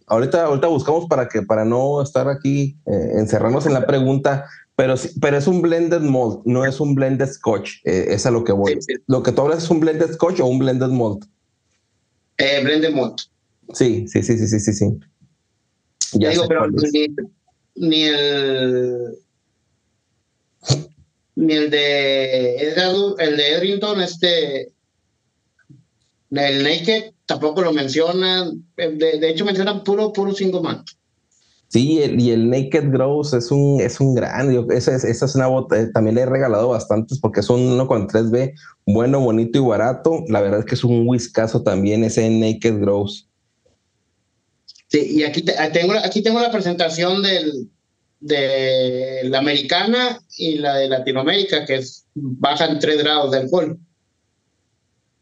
ahorita, ahorita buscamos para que para no estar aquí eh, encerrarnos en la pregunta, pero, pero es un blended malt, no es un blended scotch, eh, es a lo que voy. Sí. Lo que tú hablas es un blended scotch o un blended malt. Eh, blended malt. Sí, sí, sí, sí, sí, sí, sí. Ya digo, pero ni, ni, el ni el de el de Edrington, este el Naked tampoco lo mencionan. De, de hecho, mencionan puro, puro single man. Sí, el, y el Naked Gross es un, es un gran, yo, esa, es, esa es una bota, eh, también le he regalado bastantes porque es un uno con 3B, bueno, bonito y barato. La verdad es que es un whiskazo también ese Naked Gross. Sí, y aquí te, tengo, aquí tengo la presentación del, de la americana y la de Latinoamérica, que es, bajan 3 grados de alcohol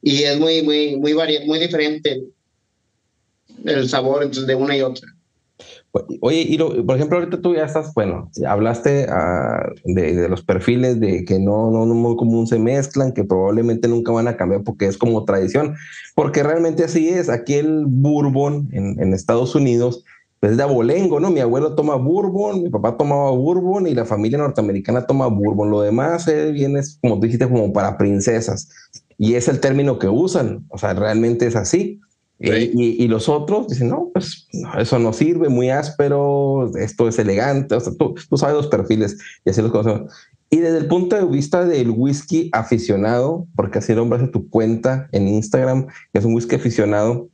y es muy, muy, muy, vari muy diferente el sabor de una y otra. Oye, y lo, por ejemplo, ahorita tú ya estás, bueno, hablaste uh, de, de, los perfiles de que no, no, no muy común se mezclan, que probablemente nunca van a cambiar porque es como tradición, porque realmente así es. Aquí el bourbon en, en Estados Unidos pues es de abolengo, ¿no? Mi abuelo toma bourbon, mi papá tomaba bourbon y la familia norteamericana toma bourbon. Lo demás eh, viene, como tú dijiste, como para princesas. Y es el término que usan, o sea, realmente es así. Eh, y, los otros dicen, no, pues eso no sirve, muy áspero, esto es elegante, o sea, tú, tú sabes los perfiles y así los conocemos. Y desde el punto de vista del whisky aficionado, porque así nombras tu cuenta en Instagram, que es un whisky aficionado,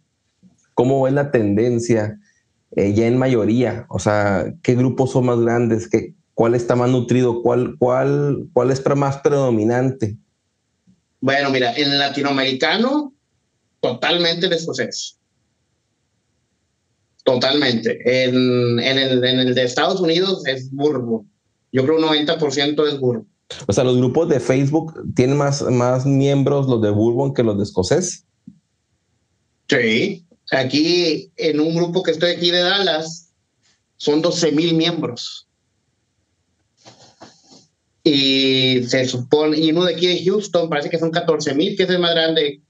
¿cómo es la tendencia eh, ya en mayoría? O sea, ¿qué grupos son más grandes? ¿Qué, ¿Cuál está más nutrido? ¿Cuál, cuál, cuál es más predominante? Bueno, mira, en latinoamericano, totalmente el escocés. Totalmente. En, en, el, en el de Estados Unidos es bourbon. Yo creo un 90% es bourbon. O sea, los grupos de Facebook tienen más, más miembros los de bourbon que los de escocés. Sí. Aquí, en un grupo que estoy aquí de Dallas, son 12 mil miembros y se supone, y uno de aquí de Houston parece que son 14 mil, que es el más grande,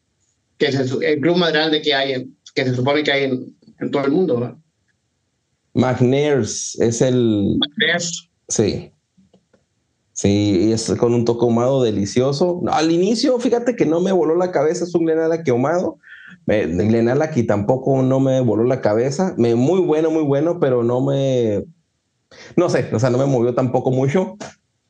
que es el, club más grande que hay, que se supone que hay en, todo el mundo. ¿no? McNairs es el... McNairs. Sí. Sí, es con un toque ahumado delicioso. al inicio, fíjate que no me voló la cabeza, es un Glenala que ahumado. Glenala aquí tampoco no me voló la cabeza. Me, muy bueno, muy bueno, pero no me... No sé, o sea, no me movió tampoco mucho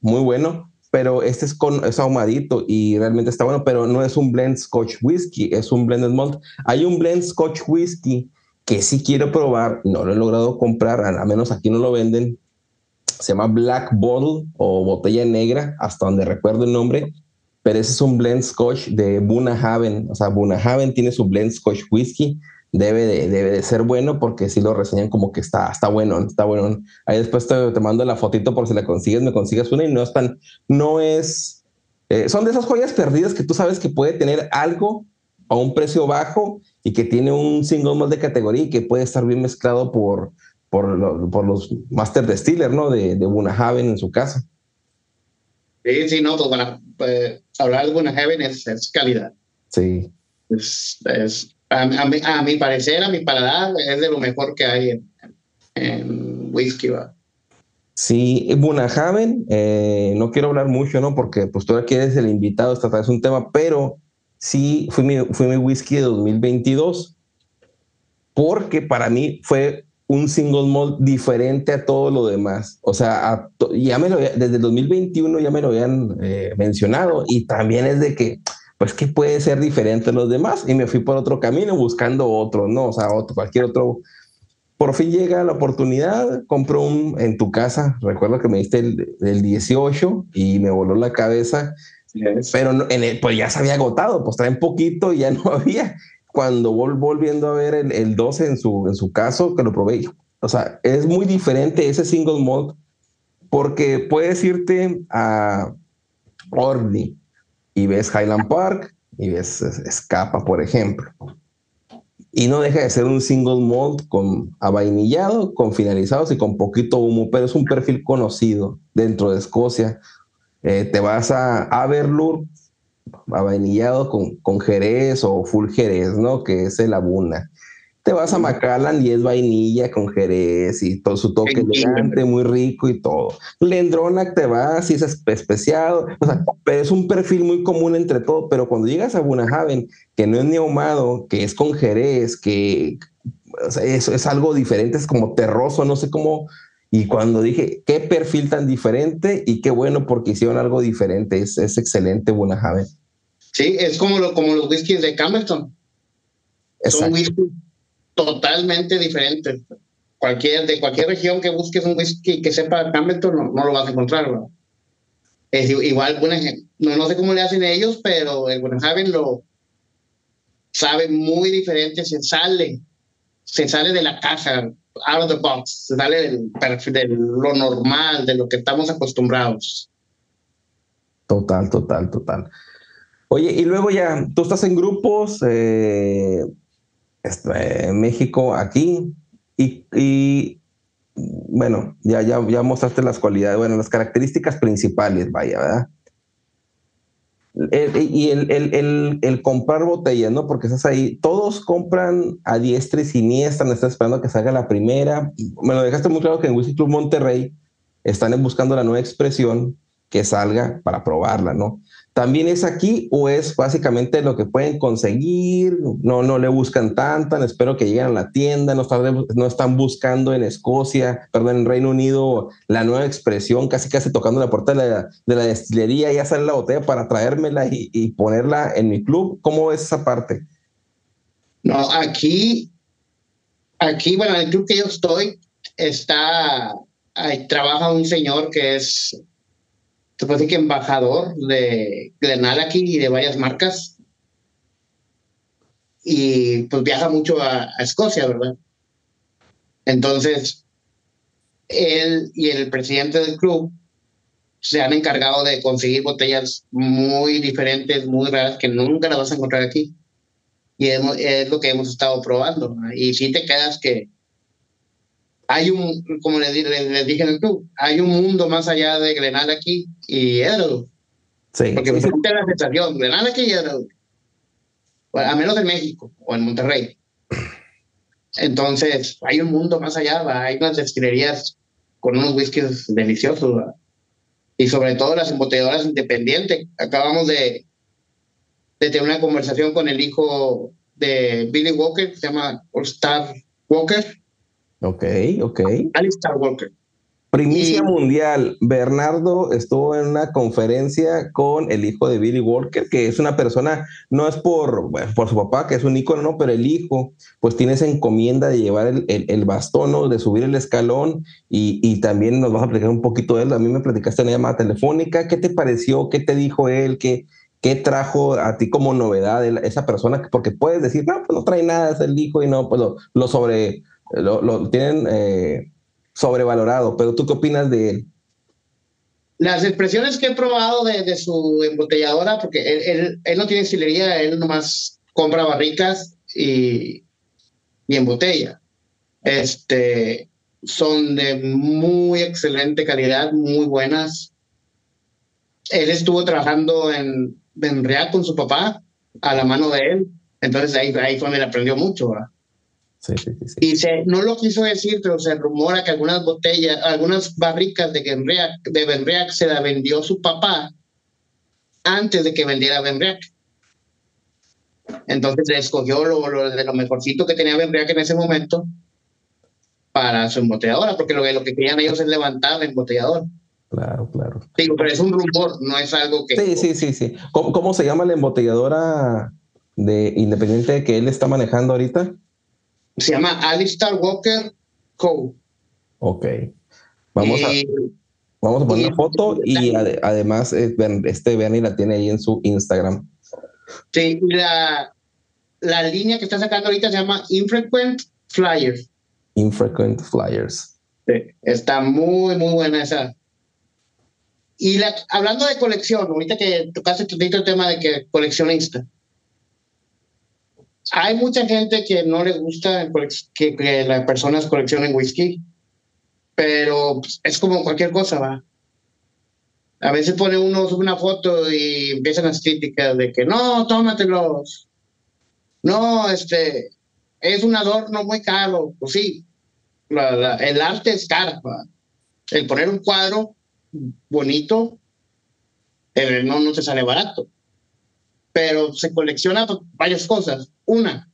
muy bueno, pero este es con es ahumadito y realmente está bueno, pero no es un blend Scotch whisky, es un blended malt. Hay un blend Scotch whisky que sí quiero probar, no lo he logrado comprar, a menos aquí no lo venden. Se llama Black Bottle o botella negra, hasta donde recuerdo el nombre, pero ese es un blend Scotch de Bunahaven, o sea, Bunahaven tiene su blend Scotch whisky debe de, debe de ser bueno porque si lo reseñan como que está, está bueno, está bueno. Ahí después te, mando la fotito por si la consigues, me consigues una y no es tan, no es, eh, son de esas joyas perdidas que tú sabes que puede tener algo a un precio bajo y que tiene un single malt de categoría y que puede estar bien mezclado por, por, por los master distiller, ¿no? De, de Bunahaven en su casa. Sí, sí, no, pues, bueno, pues, hablar de Bunahaven es, es calidad. Sí. Es, es a, mi, a, mi, parecer, a mi paladar, es de lo mejor que hay en, whisky. ¿va? Sí, Bunahaven, eh, no quiero hablar mucho, ¿no? Porque pues tú aquí eres el invitado, esta es un tema, pero sí fue mi, fue mi whisky de 2022, porque para mí fue un single malt diferente a todo lo demás. O sea, ya me lo, desde el 2021 ya me lo habían eh, mencionado y también es de que pues que puede ser diferente a los demás y me fui por otro camino buscando otro, no, o sea, otro, cualquier otro. Por fin llega la oportunidad, compro un en tu casa, recuerdo que me diste el, 18 y me voló la cabeza, pero en el, pues ya se había agotado, pues traen poquito y ya no había. Cuando vol, volviendo a ver el, el 12 en su, en su caso, que lo probé, o sea, es muy diferente ese single malt porque puedes irte a Orly, y ves Highland Park y ves Escapa, por ejemplo. Y no deja de ser un single malt con avainillado, con finalizados y con poquito humo, pero es un perfil conocido dentro de Escocia. Eh, te vas a Aberlour, avainillado con, con Jerez o full Jerez, ¿no? Que es el Abuna te vas a Macallan y es vainilla con jerez y todo su toque elegante, muy rico y todo. Lendronac te vas y es especiado, o sea, pero es un perfil muy común entre todo, pero cuando llegas a Bunahaven, que no es ni ahumado, que es con jerez, que o sea, es algo diferente, es como terroso, no sé cómo. Y cuando dije, qué perfil tan diferente y qué bueno porque hicieron algo diferente, es, es excelente Bunahaven. Sí, es como, lo, como los whiskies de Camerton. Son whiskies totalmente diferente. Cualquier, de cualquier región que busques un whisky que sepa Campbellton, no, no lo vas a encontrar. Es igual, no, no sé cómo le hacen ellos, pero el Buenhaven lo sabe muy diferente, se sale, se sale de la caja, out of the box, se sale del, de lo normal, de lo que estamos acostumbrados. Total, total, total. Oye, y luego ya, tú estás en grupos, eh, este, México aquí y, bueno, ya, ya, ya mostraste las cualidades, bueno, las características principales, vaya, ¿verdad? y el, el, el, comprar botellas, ¿no? Porque estás ahí, todos compran a diestra y siniestra, no están esperando que salga la primera. Me lo dejaste muy claro que en Whisky Club Monterrey están buscando la nueva expresión que salga para probarla, ¿no? ¿También es aquí o es básicamente lo que pueden conseguir? No, no le buscan tanta, espero que lleguen a la tienda, no están, no están buscando en Escocia, perdón, en Reino Unido, la nueva expresión, casi casi tocando la puerta de la, de destilería, ya sale la botella para traérmela y, ponerla en mi club. ¿Cómo es esa parte? No, aquí, aquí, bueno, en el club que yo estoy, está, trabaja un señor que es se puede decir que embajador de Glenallachie y de varias marcas. Y pues viaja mucho a, Escocia, ¿verdad? Entonces, él y el presidente del club se han encargado de conseguir botellas muy diferentes, muy raras, que nunca las vas a encontrar aquí. Y es, lo que hemos estado probando. Y si te quedas que hay un, como les, dije en el club, hay un mundo más allá de Grenal aquí y Edelwood. Sí. Porque me sí. la sensación, Grenal aquí y Edelwood. a menos en México o en Monterrey. Entonces, hay un mundo más allá, hay unas destilerías con unos whiskies deliciosos. Y sobre todo las embotelladoras independientes. Acabamos de, de tener una conversación con el hijo de Billy Walker, que se llama All Star Walker Ok, ok. Alistair Walker. Primicia mundial. Bernardo estuvo en una conferencia con el hijo de Billy Walker, que es una persona, no es por, por su papá, que es un ícono, no, pero el hijo, pues tiene esa encomienda de llevar el, el, bastón, de subir el escalón, y, y, también nos vas a platicar un poquito de él. A mí me platicaste en una llamada telefónica. ¿Qué te pareció? ¿Qué te dijo él? ¿Qué, qué trajo a ti como novedad esa persona? Porque puedes decir, no, pues no trae nada, es el hijo, y no, pues lo, lo sobre lo, tienen eh, sobrevalorado, pero ¿tú qué opinas de él? Las expresiones que he probado de, su embotelladora, porque él, él, no tiene destilería, él nomás compra barricas y, y embotella. Este, son de muy excelente calidad, muy buenas. Él estuvo trabajando en Benriac con su papá, a la mano de él. Entonces ahí, ahí fue donde él aprendió mucho. Y se, no lo quiso decir, pero se rumora que algunas botellas, algunas barricas de, Benriac, de se la vendió su papá antes de que vendiera Benriac. Entonces le escogió lo, de lo mejorcito que tenía Benriac en ese momento para su embotelladora, porque lo, lo que querían ellos es levantar el embotellador. Claro, claro. Digo, pero es un rumor, no es algo que... Sí, sí, sí, sí. ¿Cómo, cómo se llama la embotelladora de Independiente que él está manejando ahorita? Se llama Alistair Walker Co. Ok. Vamos a, vamos a poner una foto y además eh, este Bernie la tiene ahí en su Instagram. Sí, la, la línea que está sacando ahorita se llama Infrequent Flyers. Infrequent Flyers. Sí, está muy, muy buena esa. Y la, hablando de colección, ahorita que tocaste el tema de que coleccionista hay mucha gente que no les gusta que, que las personas coleccionen whisky, pero pues, es como cualquier cosa, va. A veces pone uno, sube una foto y empiezan las críticas de que no, tómatelos. No, este, es un adorno muy caro. Pues sí, el arte es caro. El poner un cuadro bonito eh, no, no te sale barato pero se colecciona varias cosas. Una,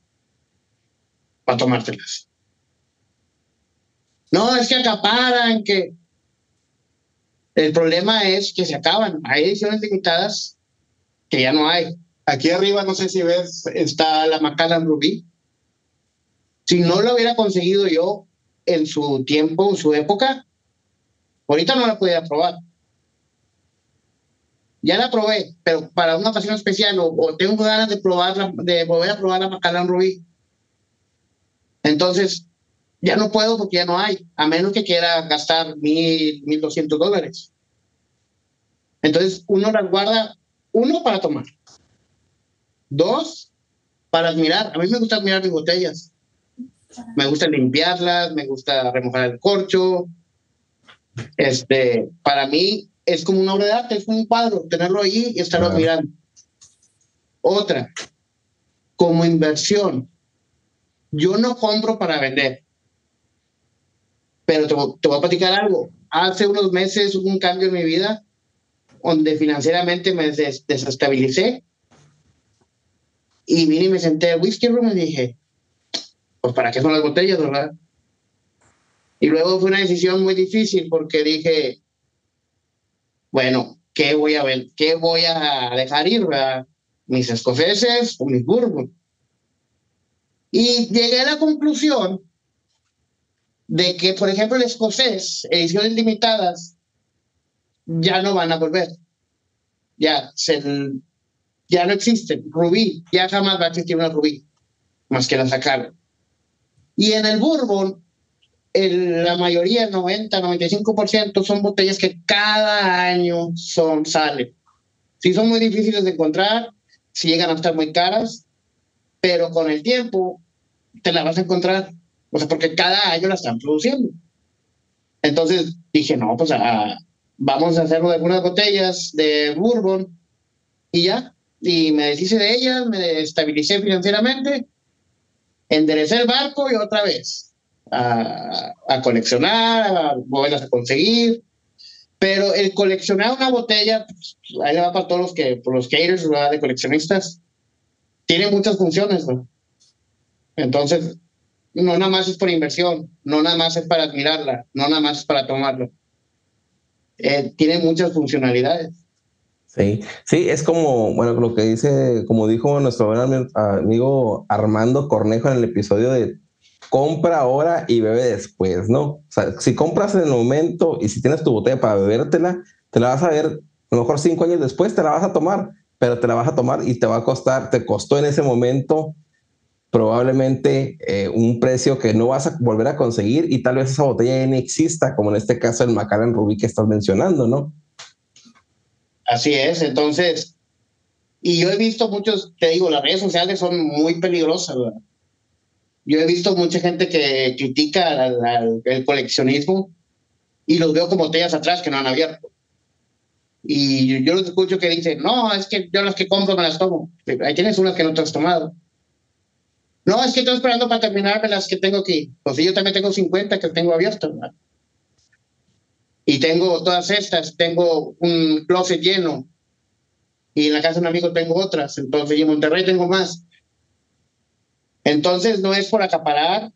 para tomártelas. No, es que acaparan, que... El problema es que se acaban. Hay ediciones limitadas que ya no hay. Aquí arriba, no sé si ves, está la Macallan Rubí. Si no lo hubiera conseguido yo en su tiempo, en su época, ahorita no la podía probar ya la probé, pero para una ocasión especial o, tengo ganas de probarla, de volver a probar la Macallan Rubí. Entonces, ya no puedo porque ya no hay, a menos que quiera gastar mil, mil doscientos dólares. Entonces, uno las guarda, uno, para tomar. Dos, para admirar. A mí me gusta admirar mis botellas. Me gusta limpiarlas, me gusta remojar el corcho. Este, para mí, es como una obra de arte, es como un cuadro, tenerlo ahí y estarlo mirando. Otra, como inversión, yo no compro para vender, pero te, voy a platicar algo. Hace unos meses hubo un cambio en mi vida donde financieramente me des- desestabilicé. Y vine y me senté al whisky room y dije, pues ¿para qué son las botellas, verdad? Y luego fue una decisión muy difícil porque dije, bueno, ¿qué voy a ver? ¿Qué voy a dejar ir, verdad? ¿Mis escoceses o mis bourbon? Y llegué a la conclusión de que, por ejemplo, el escocés, ediciones limitadas, ya no van a volver. Ya, se, ya no existen. Rubí, ya jamás va a existir una rubí, más que la sacaron. Y en el bourbon, el- la mayoría, el 90, 95% son botellas que cada año son, salen. Sí son muy difíciles de encontrar, sí llegan a estar muy caras, pero con el tiempo te la vas a encontrar. O sea, porque cada año la están produciendo. Entonces dije, no, pues ah, vamos a hacerlo de algunas botellas de bourbon y ya. Y me deshice de ellas, me estabilicé financieramente, enderecé el barco y otra vez a, coleccionar, a volverlas a conseguir. Pero el coleccionar una botella, pues, ahí le va para todos los que, por los haters ¿verdad? de coleccionistas, tiene muchas funciones, ¿no? Entonces, no nada más es por inversión, no nada más es para admirarla, no nada más es para tomarla. Eh, tiene muchas funcionalidades. Sí, sí, es como, bueno, lo que dice, como dijo nuestro buen ami- amigo Armando Cornejo en el episodio de compra ahora y bebe después, ¿no? O sea, si compras en el momento y si tienes tu botella para bebértela, te la vas a ver, a lo mejor cinco años después te la vas a tomar, pero te la vas a tomar y te va a costar, te costó en ese momento probablemente eh, un precio que no vas a volver a conseguir y tal vez esa botella ya no exista, como en este caso el Macallan Rubí que estás mencionando, ¿no? Así es, entonces, y yo he visto muchos, te digo, las redes sociales son muy peligrosas, ¿verdad? Yo he visto mucha gente que critica al- al- el coleccionismo y los veo como botellas atrás que no han abierto. Y yo los escucho que dicen, no, es que yo las que compro me las tomo. Ahí tienes unas que no te has tomado. No, es que estoy esperando para terminarme las que tengo aquí. Pues yo también tengo 50 que tengo abiertas. ¿verdad? Y tengo todas estas, tengo un closet lleno. Y en la casa de un amigo tengo otras. Entonces, y en Monterrey tengo más. Entonces, no es por acaparar,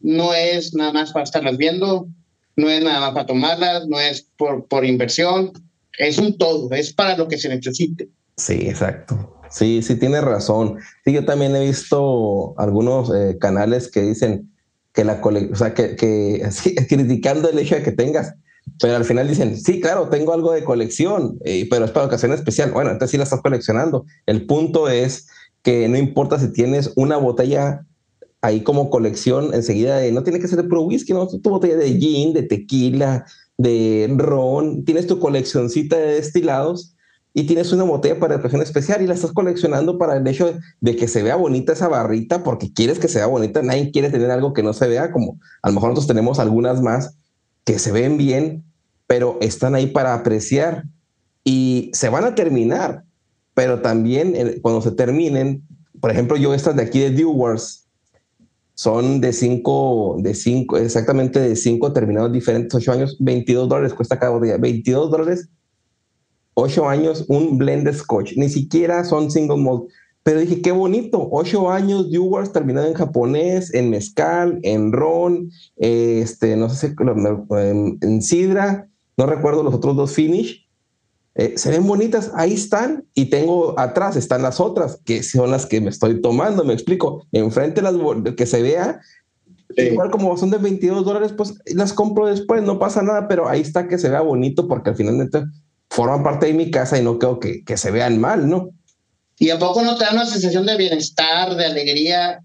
no es nada más para estarlas viendo, no es nada más para tomarlas, no es por, inversión, es un todo, es para lo que se necesite. Sí, exacto. Sí, sí, tienes razón. Sí, yo también he visto algunos eh, canales que dicen que la colección, o sea, que, criticando el hecho de que tengas, pero al final dicen, sí, claro, tengo algo de colección, eh, pero es para ocasión especial. Bueno, entonces sí la estás coleccionando. El punto es que no importa si tienes una botella ahí como colección enseguida de, no tiene que ser de puro whisky, no, tu botella de gin, de tequila, de ron, tienes tu coleccioncita de destilados y tienes una botella para ocasión especial y la estás coleccionando para el hecho de, de, que se vea bonita esa barrita porque quieres que se vea bonita, nadie quiere tener algo que no se vea, como a lo mejor nosotros tenemos algunas más que se ven bien, pero están ahí para apreciar y se van a terminar, pero también eh, cuando se terminen, por ejemplo, yo estas de aquí de Dewars, son de cinco, de cinco, exactamente de cinco terminados diferentes, ocho años, 22 dólares cuesta cada botella, 22 dólares, ocho años, un blend scotch, ni siquiera son single malt, pero dije, qué bonito, ocho años, Dewars terminado en japonés, en mezcal, en ron, este, no sé en sidra, no recuerdo los otros dos finish, eh, se ven bonitas, ahí están, y tengo atrás están las otras, que son las que me estoy tomando, me explico, enfrente las que se vea, sí. igual como son de 22 dólares, pues las compro después, no pasa nada, pero ahí está que se vea bonito, porque al final forman parte de mi casa y no creo que, que se vean mal, ¿no? ¿Y a poco no te da una sensación de bienestar, de alegría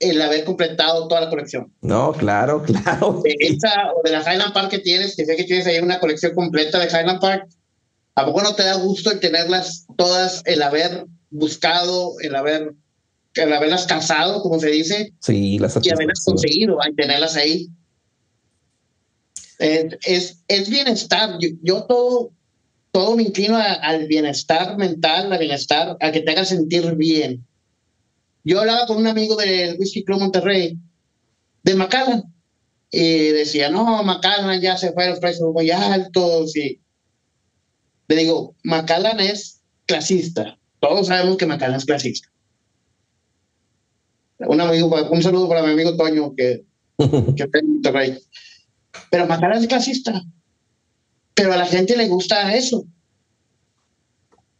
el haber completado toda la colección? No, claro, claro. De esta o de la Highland Park que tienes, que sé que tienes ahí una colección completa de Highland Park, ¿A poco no te da gusto el tenerlas todas, el haber buscado, el haber el haberlas cazado, como se dice? Sí, las Y haberlas conseguido, el tenerlas ahí. Eh, es, es bienestar. Yo, yo, todo, todo me inclino a, al bienestar mental, al bienestar, a que te haga sentir bien. Yo hablaba con un amigo del Whisky Club Monterrey, de Macallan, y decía, no, Macallan ya se fue, los precios muy altos, y le digo, Macallan es clasista. Todos sabemos que Macallan es clasista. Un, amigo, un saludo para mi amigo Toño, que, que Monterrey. Pero Macallan es clasista. Pero a la gente le gusta eso.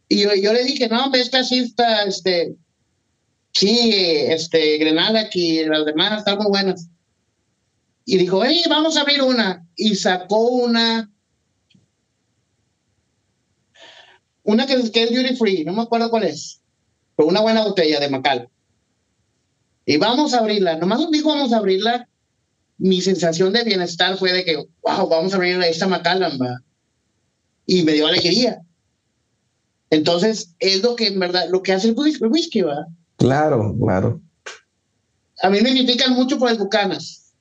Y yo, yo le dije, no, es clasista, este, sí, este, Grenada y las demás están muy buenas. Y dijo, hey, vamos a abrir una. Y sacó una una que, que, es duty free, no me acuerdo cuál es, pero una buena botella de Macal. Y vamos a abrirla. Nomás nos dijo vamos a abrirla. Mi sensación de bienestar fue de que, wow, vamos a abrir esta Macallan, Y me dio alegría. Entonces, es lo que en verdad, lo que hace el whisky, ¿va? Claro, claro. A mí me critican mucho por el Bucanas.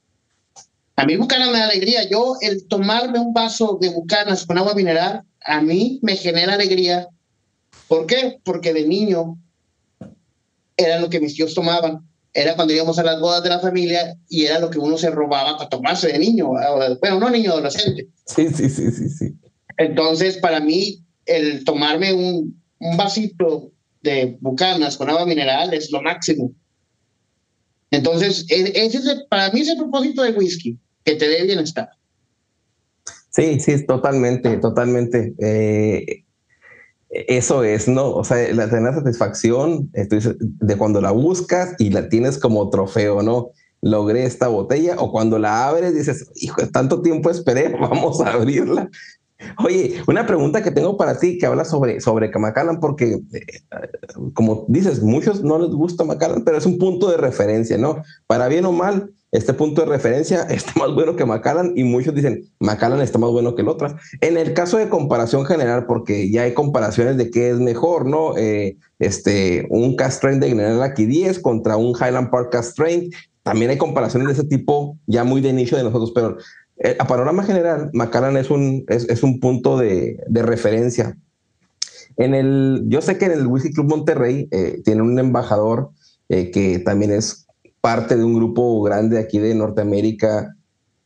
A mí Bucanas me da alegría. Yo, el tomarme un vaso de Bucanas con agua mineral, a mí me genera alegría. ¿Por qué? Porque de niño era lo que mis tíos tomaban. Era cuando íbamos a las bodas de la familia y era lo que uno se robaba para tomarse de niño. Bueno, no niño, adolescente. Sí, sí, sí, sí, sí. Entonces, para mí, el tomarme un, un vasito de bucanas con agua mineral es lo máximo. Entonces, e, ese es para mí es el propósito del whisky, que te dé bienestar. Sí, sí, totalmente, totalmente. Eh, eso es, ¿no? O sea, la tener satisfacción de cuando la buscas y la tienes como trofeo, ¿no? Logré esta botella o cuando la abres dices, hijo, tanto tiempo esperé, vamos a abrirla. Oye, una pregunta que tengo para ti que habla sobre, sobre Macallan, porque eh, como dices, muchos no les gusta Macallan, pero es un punto de referencia, ¿no? Para bien o mal, este punto de referencia está más bueno que Macallan y muchos dicen Macallan está más bueno que el otro. En el caso de comparación general, porque ya hay comparaciones de qué es mejor, ¿no? Eh, este, un Castrain de General aquí 10 contra un Highland Park Castrain. También hay comparaciones de ese tipo ya muy de nicho de nosotros, pero a panorama general, Macallan es un, es, un punto de, referencia. En el, yo sé que en el Whisky Club Monterrey eh, tiene un embajador que también es parte de un grupo grande aquí de Norteamérica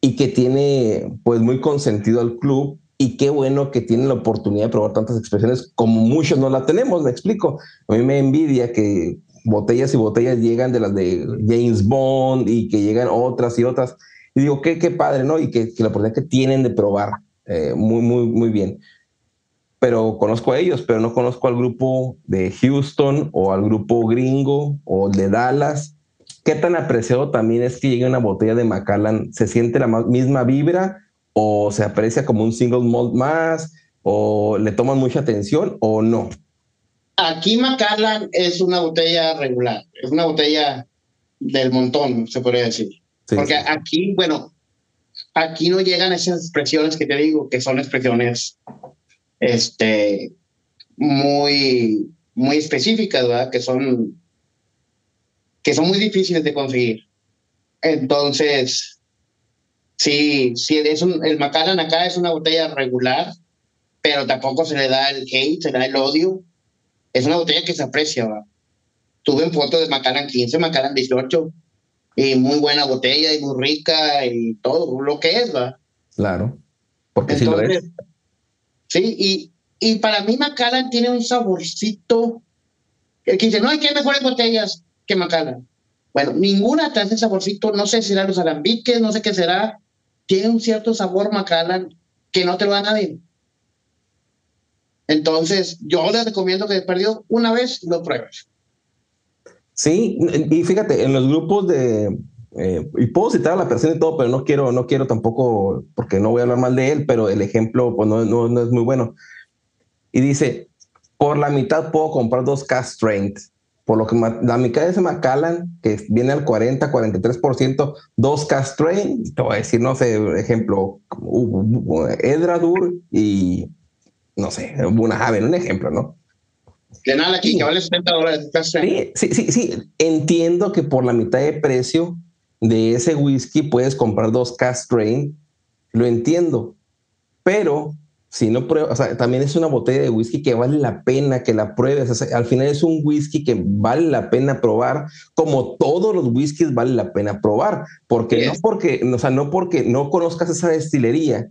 y que tiene pues muy consentido al club y qué bueno que tiene la oportunidad de probar tantas expresiones como muchos no la tenemos, me explico. A mí me envidia que botellas y botellas llegan de las de James Bond y que llegan otras y otras. Y digo, qué, qué padre, ¿no? Y que, la oportunidad que tienen de probar, eh, muy, muy, muy bien. Pero conozco a ellos, pero no conozco al grupo de Houston o al grupo gringo o de Dallas ¿Qué tan apreciado también es que llegue una botella de Macallan? ¿Se siente la misma vibra o se aprecia como un single malt más o le toman mucha atención o no? Aquí Macallan es una botella regular, es una botella del montón, se podría decir. Porque aquí, bueno, aquí no llegan esas expresiones que te digo, que son expresiones este, muy, muy específicas, ¿verdad? Que son que son muy difíciles de conseguir. Entonces, sí, sí es un, el Macallan acá es una botella regular, pero tampoco se le da el hate, se le da el odio. Es una botella que se aprecia. ¿va? Tuve fotos de Macallan 15, Macallan 18, y muy buena botella y muy rica y todo lo que es, ¿va? Claro, porque sí lo es. Sí, y, y para mí Macallan tiene un saborcito que dice, no, hay que mejores botellas que Macallan. Bueno, ninguna trae ese saborcito, no sé si será los alambiques, no sé qué será. Tiene un cierto sabor Macallan que no te lo da nadie. Entonces, yo les recomiendo que perdido una vez lo pruebes. Sí, y fíjate, en los grupos de, eh, y puedo citar a la persona y todo, pero no quiero, no quiero tampoco, porque no voy a hablar mal de él, pero el ejemplo pues, no, no, no es muy bueno. Y dice, por la mitad puedo comprar dos cast strength por lo que la mitad de ese Macallan, que viene al 40, 43%, dos Castrain, te voy a decir, no sé, ejemplo, Edradur y, no sé, una Haven, un ejemplo, ¿no? De nada aquí, que vale 70 dólares. Sí, sí, sí, sí, entiendo que por la mitad de precio de ese whisky puedes comprar dos Castrain, lo entiendo, pero si no pruebas, o sea, también es una botella de whisky que vale la pena que la pruebes. al final es un whisky que vale la pena probar, como todos los whiskies vale la pena probar, porque no porque, o sea, no porque no conozcas esa destilería,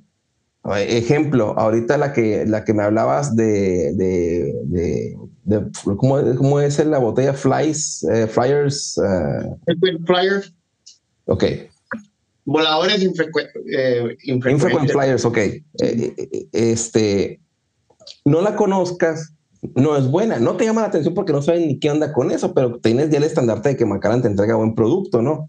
Ejemplo, ahorita la que, la que me hablabas de, de, de, de ¿cómo, ¿cómo, es la botella Flies, eh, Flyers? Uh... Flyers. Ok. Voladores infrecu eh, infrequent Flyers, ok. Eh, este, no la conozcas, no es buena. No te llama la atención porque no saben ni qué onda con eso, pero tienes ya el estandarte de que Macallan te entrega buen producto, ¿no?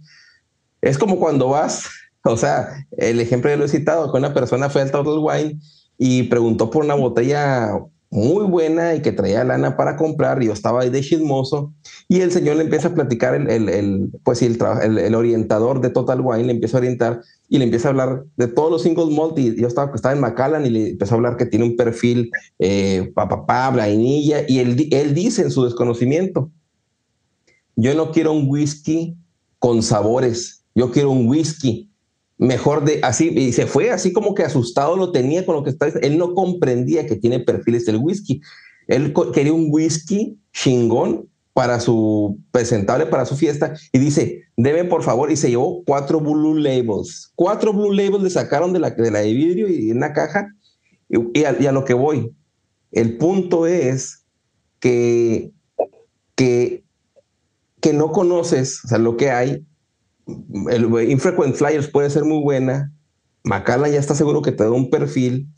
Es como cuando vas, o sea, el ejemplo ya lo he citado, que una persona fue al Total Wine y preguntó por una botella muy buena y que traía lana para comprar. Y yo estaba ahí de chismoso y el señor le empieza a platicar, el, el, el pues el, el, orientador de Total Wine le empieza a orientar y le empieza a hablar de todos los singles malt. Y yo estaba, estaba en Macallan y le empezó a hablar que tiene un perfil eh, papá, vainilla. Y él, él dice en su desconocimiento: Yo no quiero un whisky con sabores, yo quiero un whisky mejor de así, y se fue así como que asustado lo tenía con lo que está Él no comprendía que tiene perfiles del whisky. Él quería un whisky chingón para su presentable, para su fiesta, y dice, debe por favor, y se llevó cuatro Blue Labels. Cuatro Blue Labels le sacaron de la de, la vidrio y en una caja, y, a, lo que voy. El punto es que, que, que no conoces, o sea, lo que hay, el Infrequent Flyers puede ser muy buena, Macala ya está seguro que te da un perfil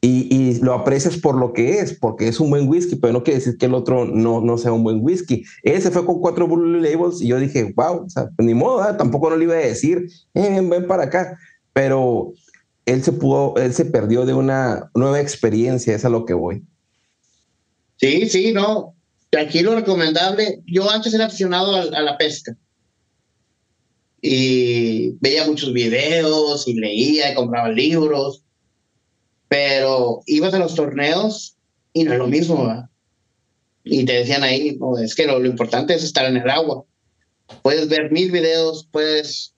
y, lo aprecias por lo que es, porque es un buen whisky, pero no quiere decir que el otro no, no sea un buen whisky. Ese fue con cuatro Blue Labels y yo dije, wow, ni modo, tampoco no le iba a decir, eh, ven para acá, pero él se pudo, él se perdió de una nueva experiencia, es a lo que voy. Sí, sí, no. Aquí lo recomendable, yo antes era aficionado a la pesca y veía muchos videos y leía y compraba libros, pero ibas a los torneos y no es lo mismo, Y te decían ahí, es que lo, importante es estar en el agua. Puedes ver mil videos, puedes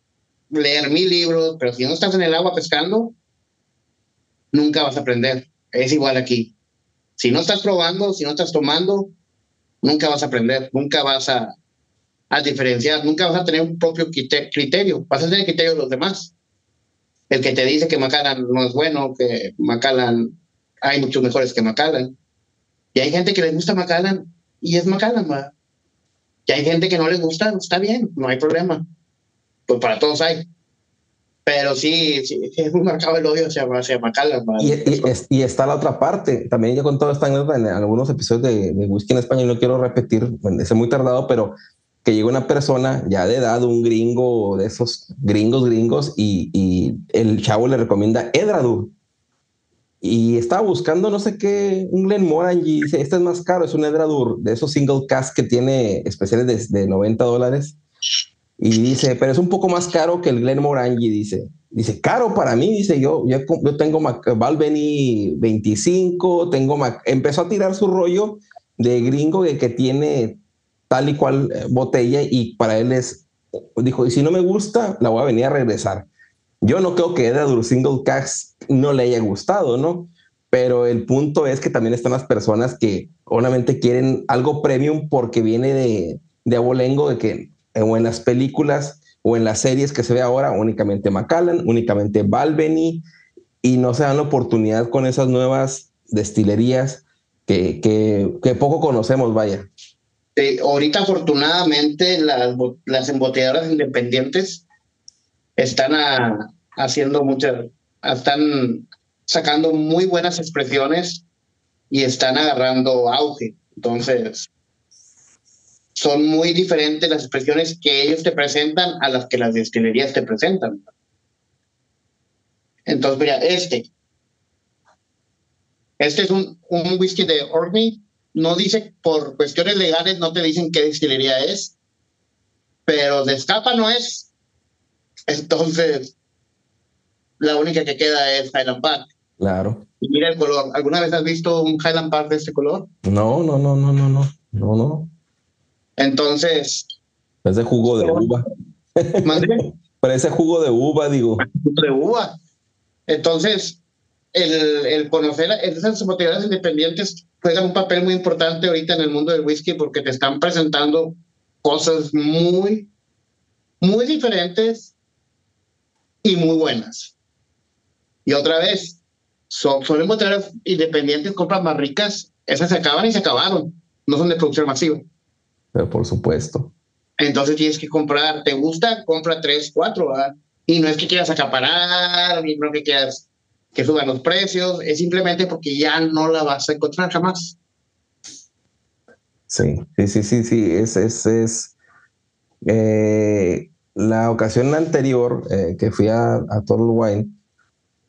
leer mil libros, pero si no estás en el agua pescando, nunca vas a aprender. Es igual aquí. Si no estás probando, si no estás tomando, nunca vas a aprender, nunca vas a, a diferenciar, nunca vas a tener un propio criterio, vas a tener criterio de los demás. El que te dice que Macallan no es bueno, que Macallan hay muchos mejores que Macallan. Y hay gente que le gusta Macallan y es Macallan, ¿verdad? Y hay gente que no le gusta, está bien, no hay problema. Pues para todos hay. Pero sí, sí es un marcado el odio hacia, hacia Macallan. Y, y, está la otra parte. También yo con todo esta anécdota en algunos episodios de, de Whisky en España, no quiero repetir, es muy tardado, pero que llega una persona ya de edad, un gringo de esos gringos gringos, y, el chavo le recomienda Edradur. Y estaba buscando no sé qué, un Glenmorangie, y dice, este es más caro, es un Edradur de esos single cast que tiene especiales de, de 90 dólares. Y dice, pero es un poco más caro que el Glenmorangie, dice. Dice, caro para mí, dice yo, yo, tengo Valveni 25, tengo empezó a tirar su rollo de gringo que, que tiene tal y cual eh, botella y para él es, dijo, y si no me gusta, la voy a venir a regresar. Yo no creo que Edradur Single Cast no le haya gustado, ¿no? Pero el punto es que también están las personas que obviamente quieren algo premium porque viene de, de abolengo de que o en las películas o en las series que se ve ahora únicamente Macallan, únicamente Balvenie y no se dan la oportunidad con esas nuevas destilerías que, que, que poco conocemos, vaya. Este, ahorita afortunadamente las, las embotelladoras independientes están haciendo muchas, están sacando muy buenas expresiones y están agarrando auge. Entonces, son muy diferentes las expresiones que ellos te presentan a las que las destilerías te presentan. Entonces, mira, este. Este es un, un whisky de Orkney no dice, por cuestiones legales, no te dicen qué destilería es, pero de escapa no es. Entonces, la única que queda es Highland Park. Claro. Y mira el color. ¿Alguna vez has visto un Highland Park de este color? No, no, no, no, no, no, no, no. Entonces. Parece jugo de uva. Parece jugo de uva, digo. De uva. Entonces, el, el conocer esas botellas independientes juegan un papel muy importante ahorita en el mundo del whisky porque te están presentando cosas muy, muy diferentes y muy buenas. Y otra vez, son, suelen botellas independientes, compras más ricas, esas se acaban y se acabaron, no son de producción masiva. Pero por supuesto. Entonces tienes que comprar, ¿te gusta? Compra tres, cuatro, ¿verdad? Y no es que quieras acaparar, ni no que quieras que suban los precios, es simplemente porque ya no la vas a encontrar jamás. Sí, sí, sí, sí, sí, es, es, es eh, la ocasión anterior eh, que fui a, a Total Wine,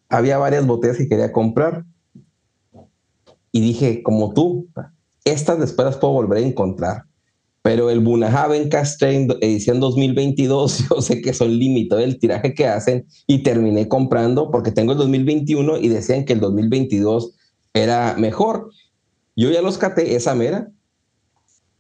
había varias botellas que quería comprar y dije, como tú, estas después las puedo volver a encontrar. Pero el Bunahaven Castain edición 2022, yo sé que son límite del tiraje que hacen y terminé comprando porque tengo el 2021 y decían que el 2022 era mejor. Yo ya los caté, esa mera.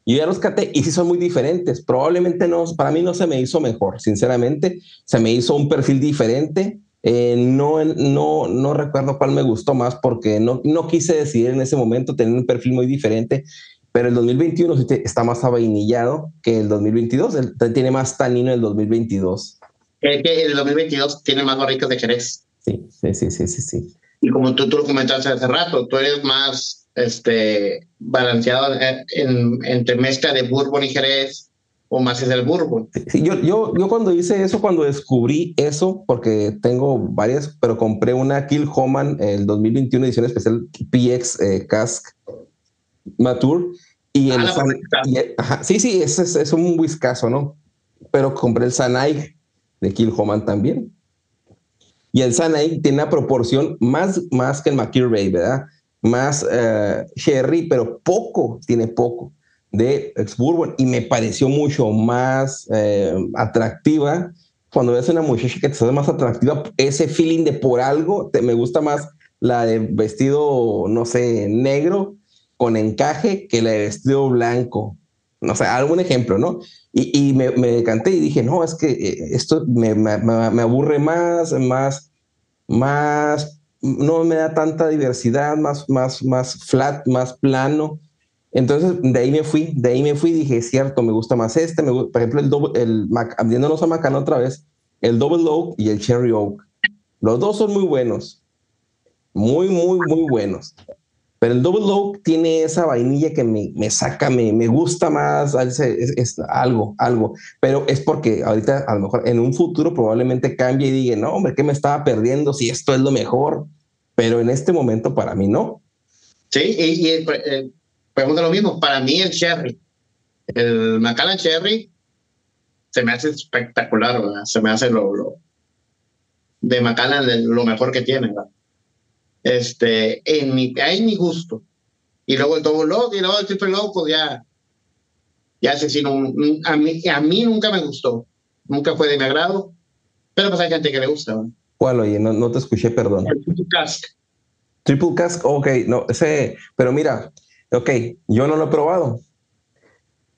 Yo ya los caté y sí son muy diferentes. Probablemente no, para mí no se me hizo mejor, sinceramente. Se me hizo un perfil diferente. Eh, no, no, no recuerdo cuál me gustó más porque no, no quise decidir en ese momento tener un perfil muy diferente pero el 2021 está más avainillado que el 2022. tiene más tanino el 2022. Es que el 2022 tiene más barricas de Jerez. Sí, sí, sí, sí, sí. Y como tú, tú lo comentaste hace rato, tú eres más este, balanceado en, entre mezcla de Bourbon y Jerez o más es el Bourbon. Sí, yo, yo, yo cuando hice eso, cuando descubrí eso, porque tengo varias, pero compré una Kill Homan el 2021 edición especial PX eh, Cask Mature. Y el, ah, sí, sí, es, es, un whiskazo, ¿no? Pero compré el Sanai de Kilhoman también. Y el Sanai tiene una proporción más, más que el McKirbey, ¿verdad? Más uh, Sherry, pero poco, tiene poco de ex Bourbon y me pareció mucho más eh, atractiva. Cuando ves una muchacha que te hace más atractiva, ese feeling de por algo, te, me gusta más la de vestido, no sé, negro con encaje que la de vestido blanco. No sé, algún ejemplo, ¿no? Y, me, me decanté y dije, no, es que eh, esto me, me, me, aburre más, más, más, no me da tanta diversidad, más, más, más flat, más plano. Entonces, de ahí me fui, de ahí me fui y dije, cierto, me gusta más este, me por ejemplo, el, doble, el a Macano otra vez, el Double Oak y el Cherry Oak. Los dos son muy buenos, muy, muy, muy buenos. Pero el Double Oak tiene esa vainilla que me, me saca, me, me, gusta más, es, algo, algo. Pero es porque ahorita, a lo mejor en un futuro probablemente cambie y diga, no, hombre, ¿qué me estaba perdiendo si esto es lo mejor? Pero en este momento para mí no. Sí, y, y eh, pregunta lo mismo, para mí el Cherry, el Macallan Cherry, se me hace espectacular, ¿verdad? se me hace lo, lo de Macallan lo mejor que tiene. ¿verdad? Este, en mi, en mi gusto. Y luego el double lock y luego el triple lock, pues ya, ya sé si no, a mí, a mí nunca me gustó, nunca fue de mi agrado, pero pues hay gente que le gusta. ¿no? ¿Cuál, oye? No, no te escuché, perdón. El triple cask. Triple cask, ok, no, ese, pero mira, ok, yo no lo he probado.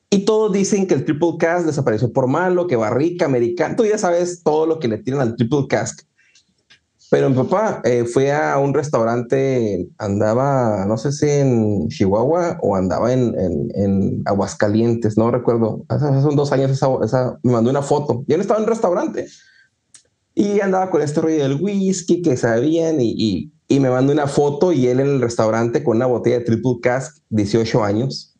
Y todos dicen que el triple cask desapareció por malo, que barrica, americano. Tú ya sabes todo lo que le tiran al triple cask. Pero mi papá eh, fue a un restaurante, andaba, no sé si en Chihuahua o andaba en, en, Aguascalientes, no recuerdo. Hace, hace dos años esa, me mandó una foto. Yo estaba en un restaurante y andaba con este rollo del whisky que sabían y, y, me mandó una foto y él en el restaurante con una botella de triple cask, 18 años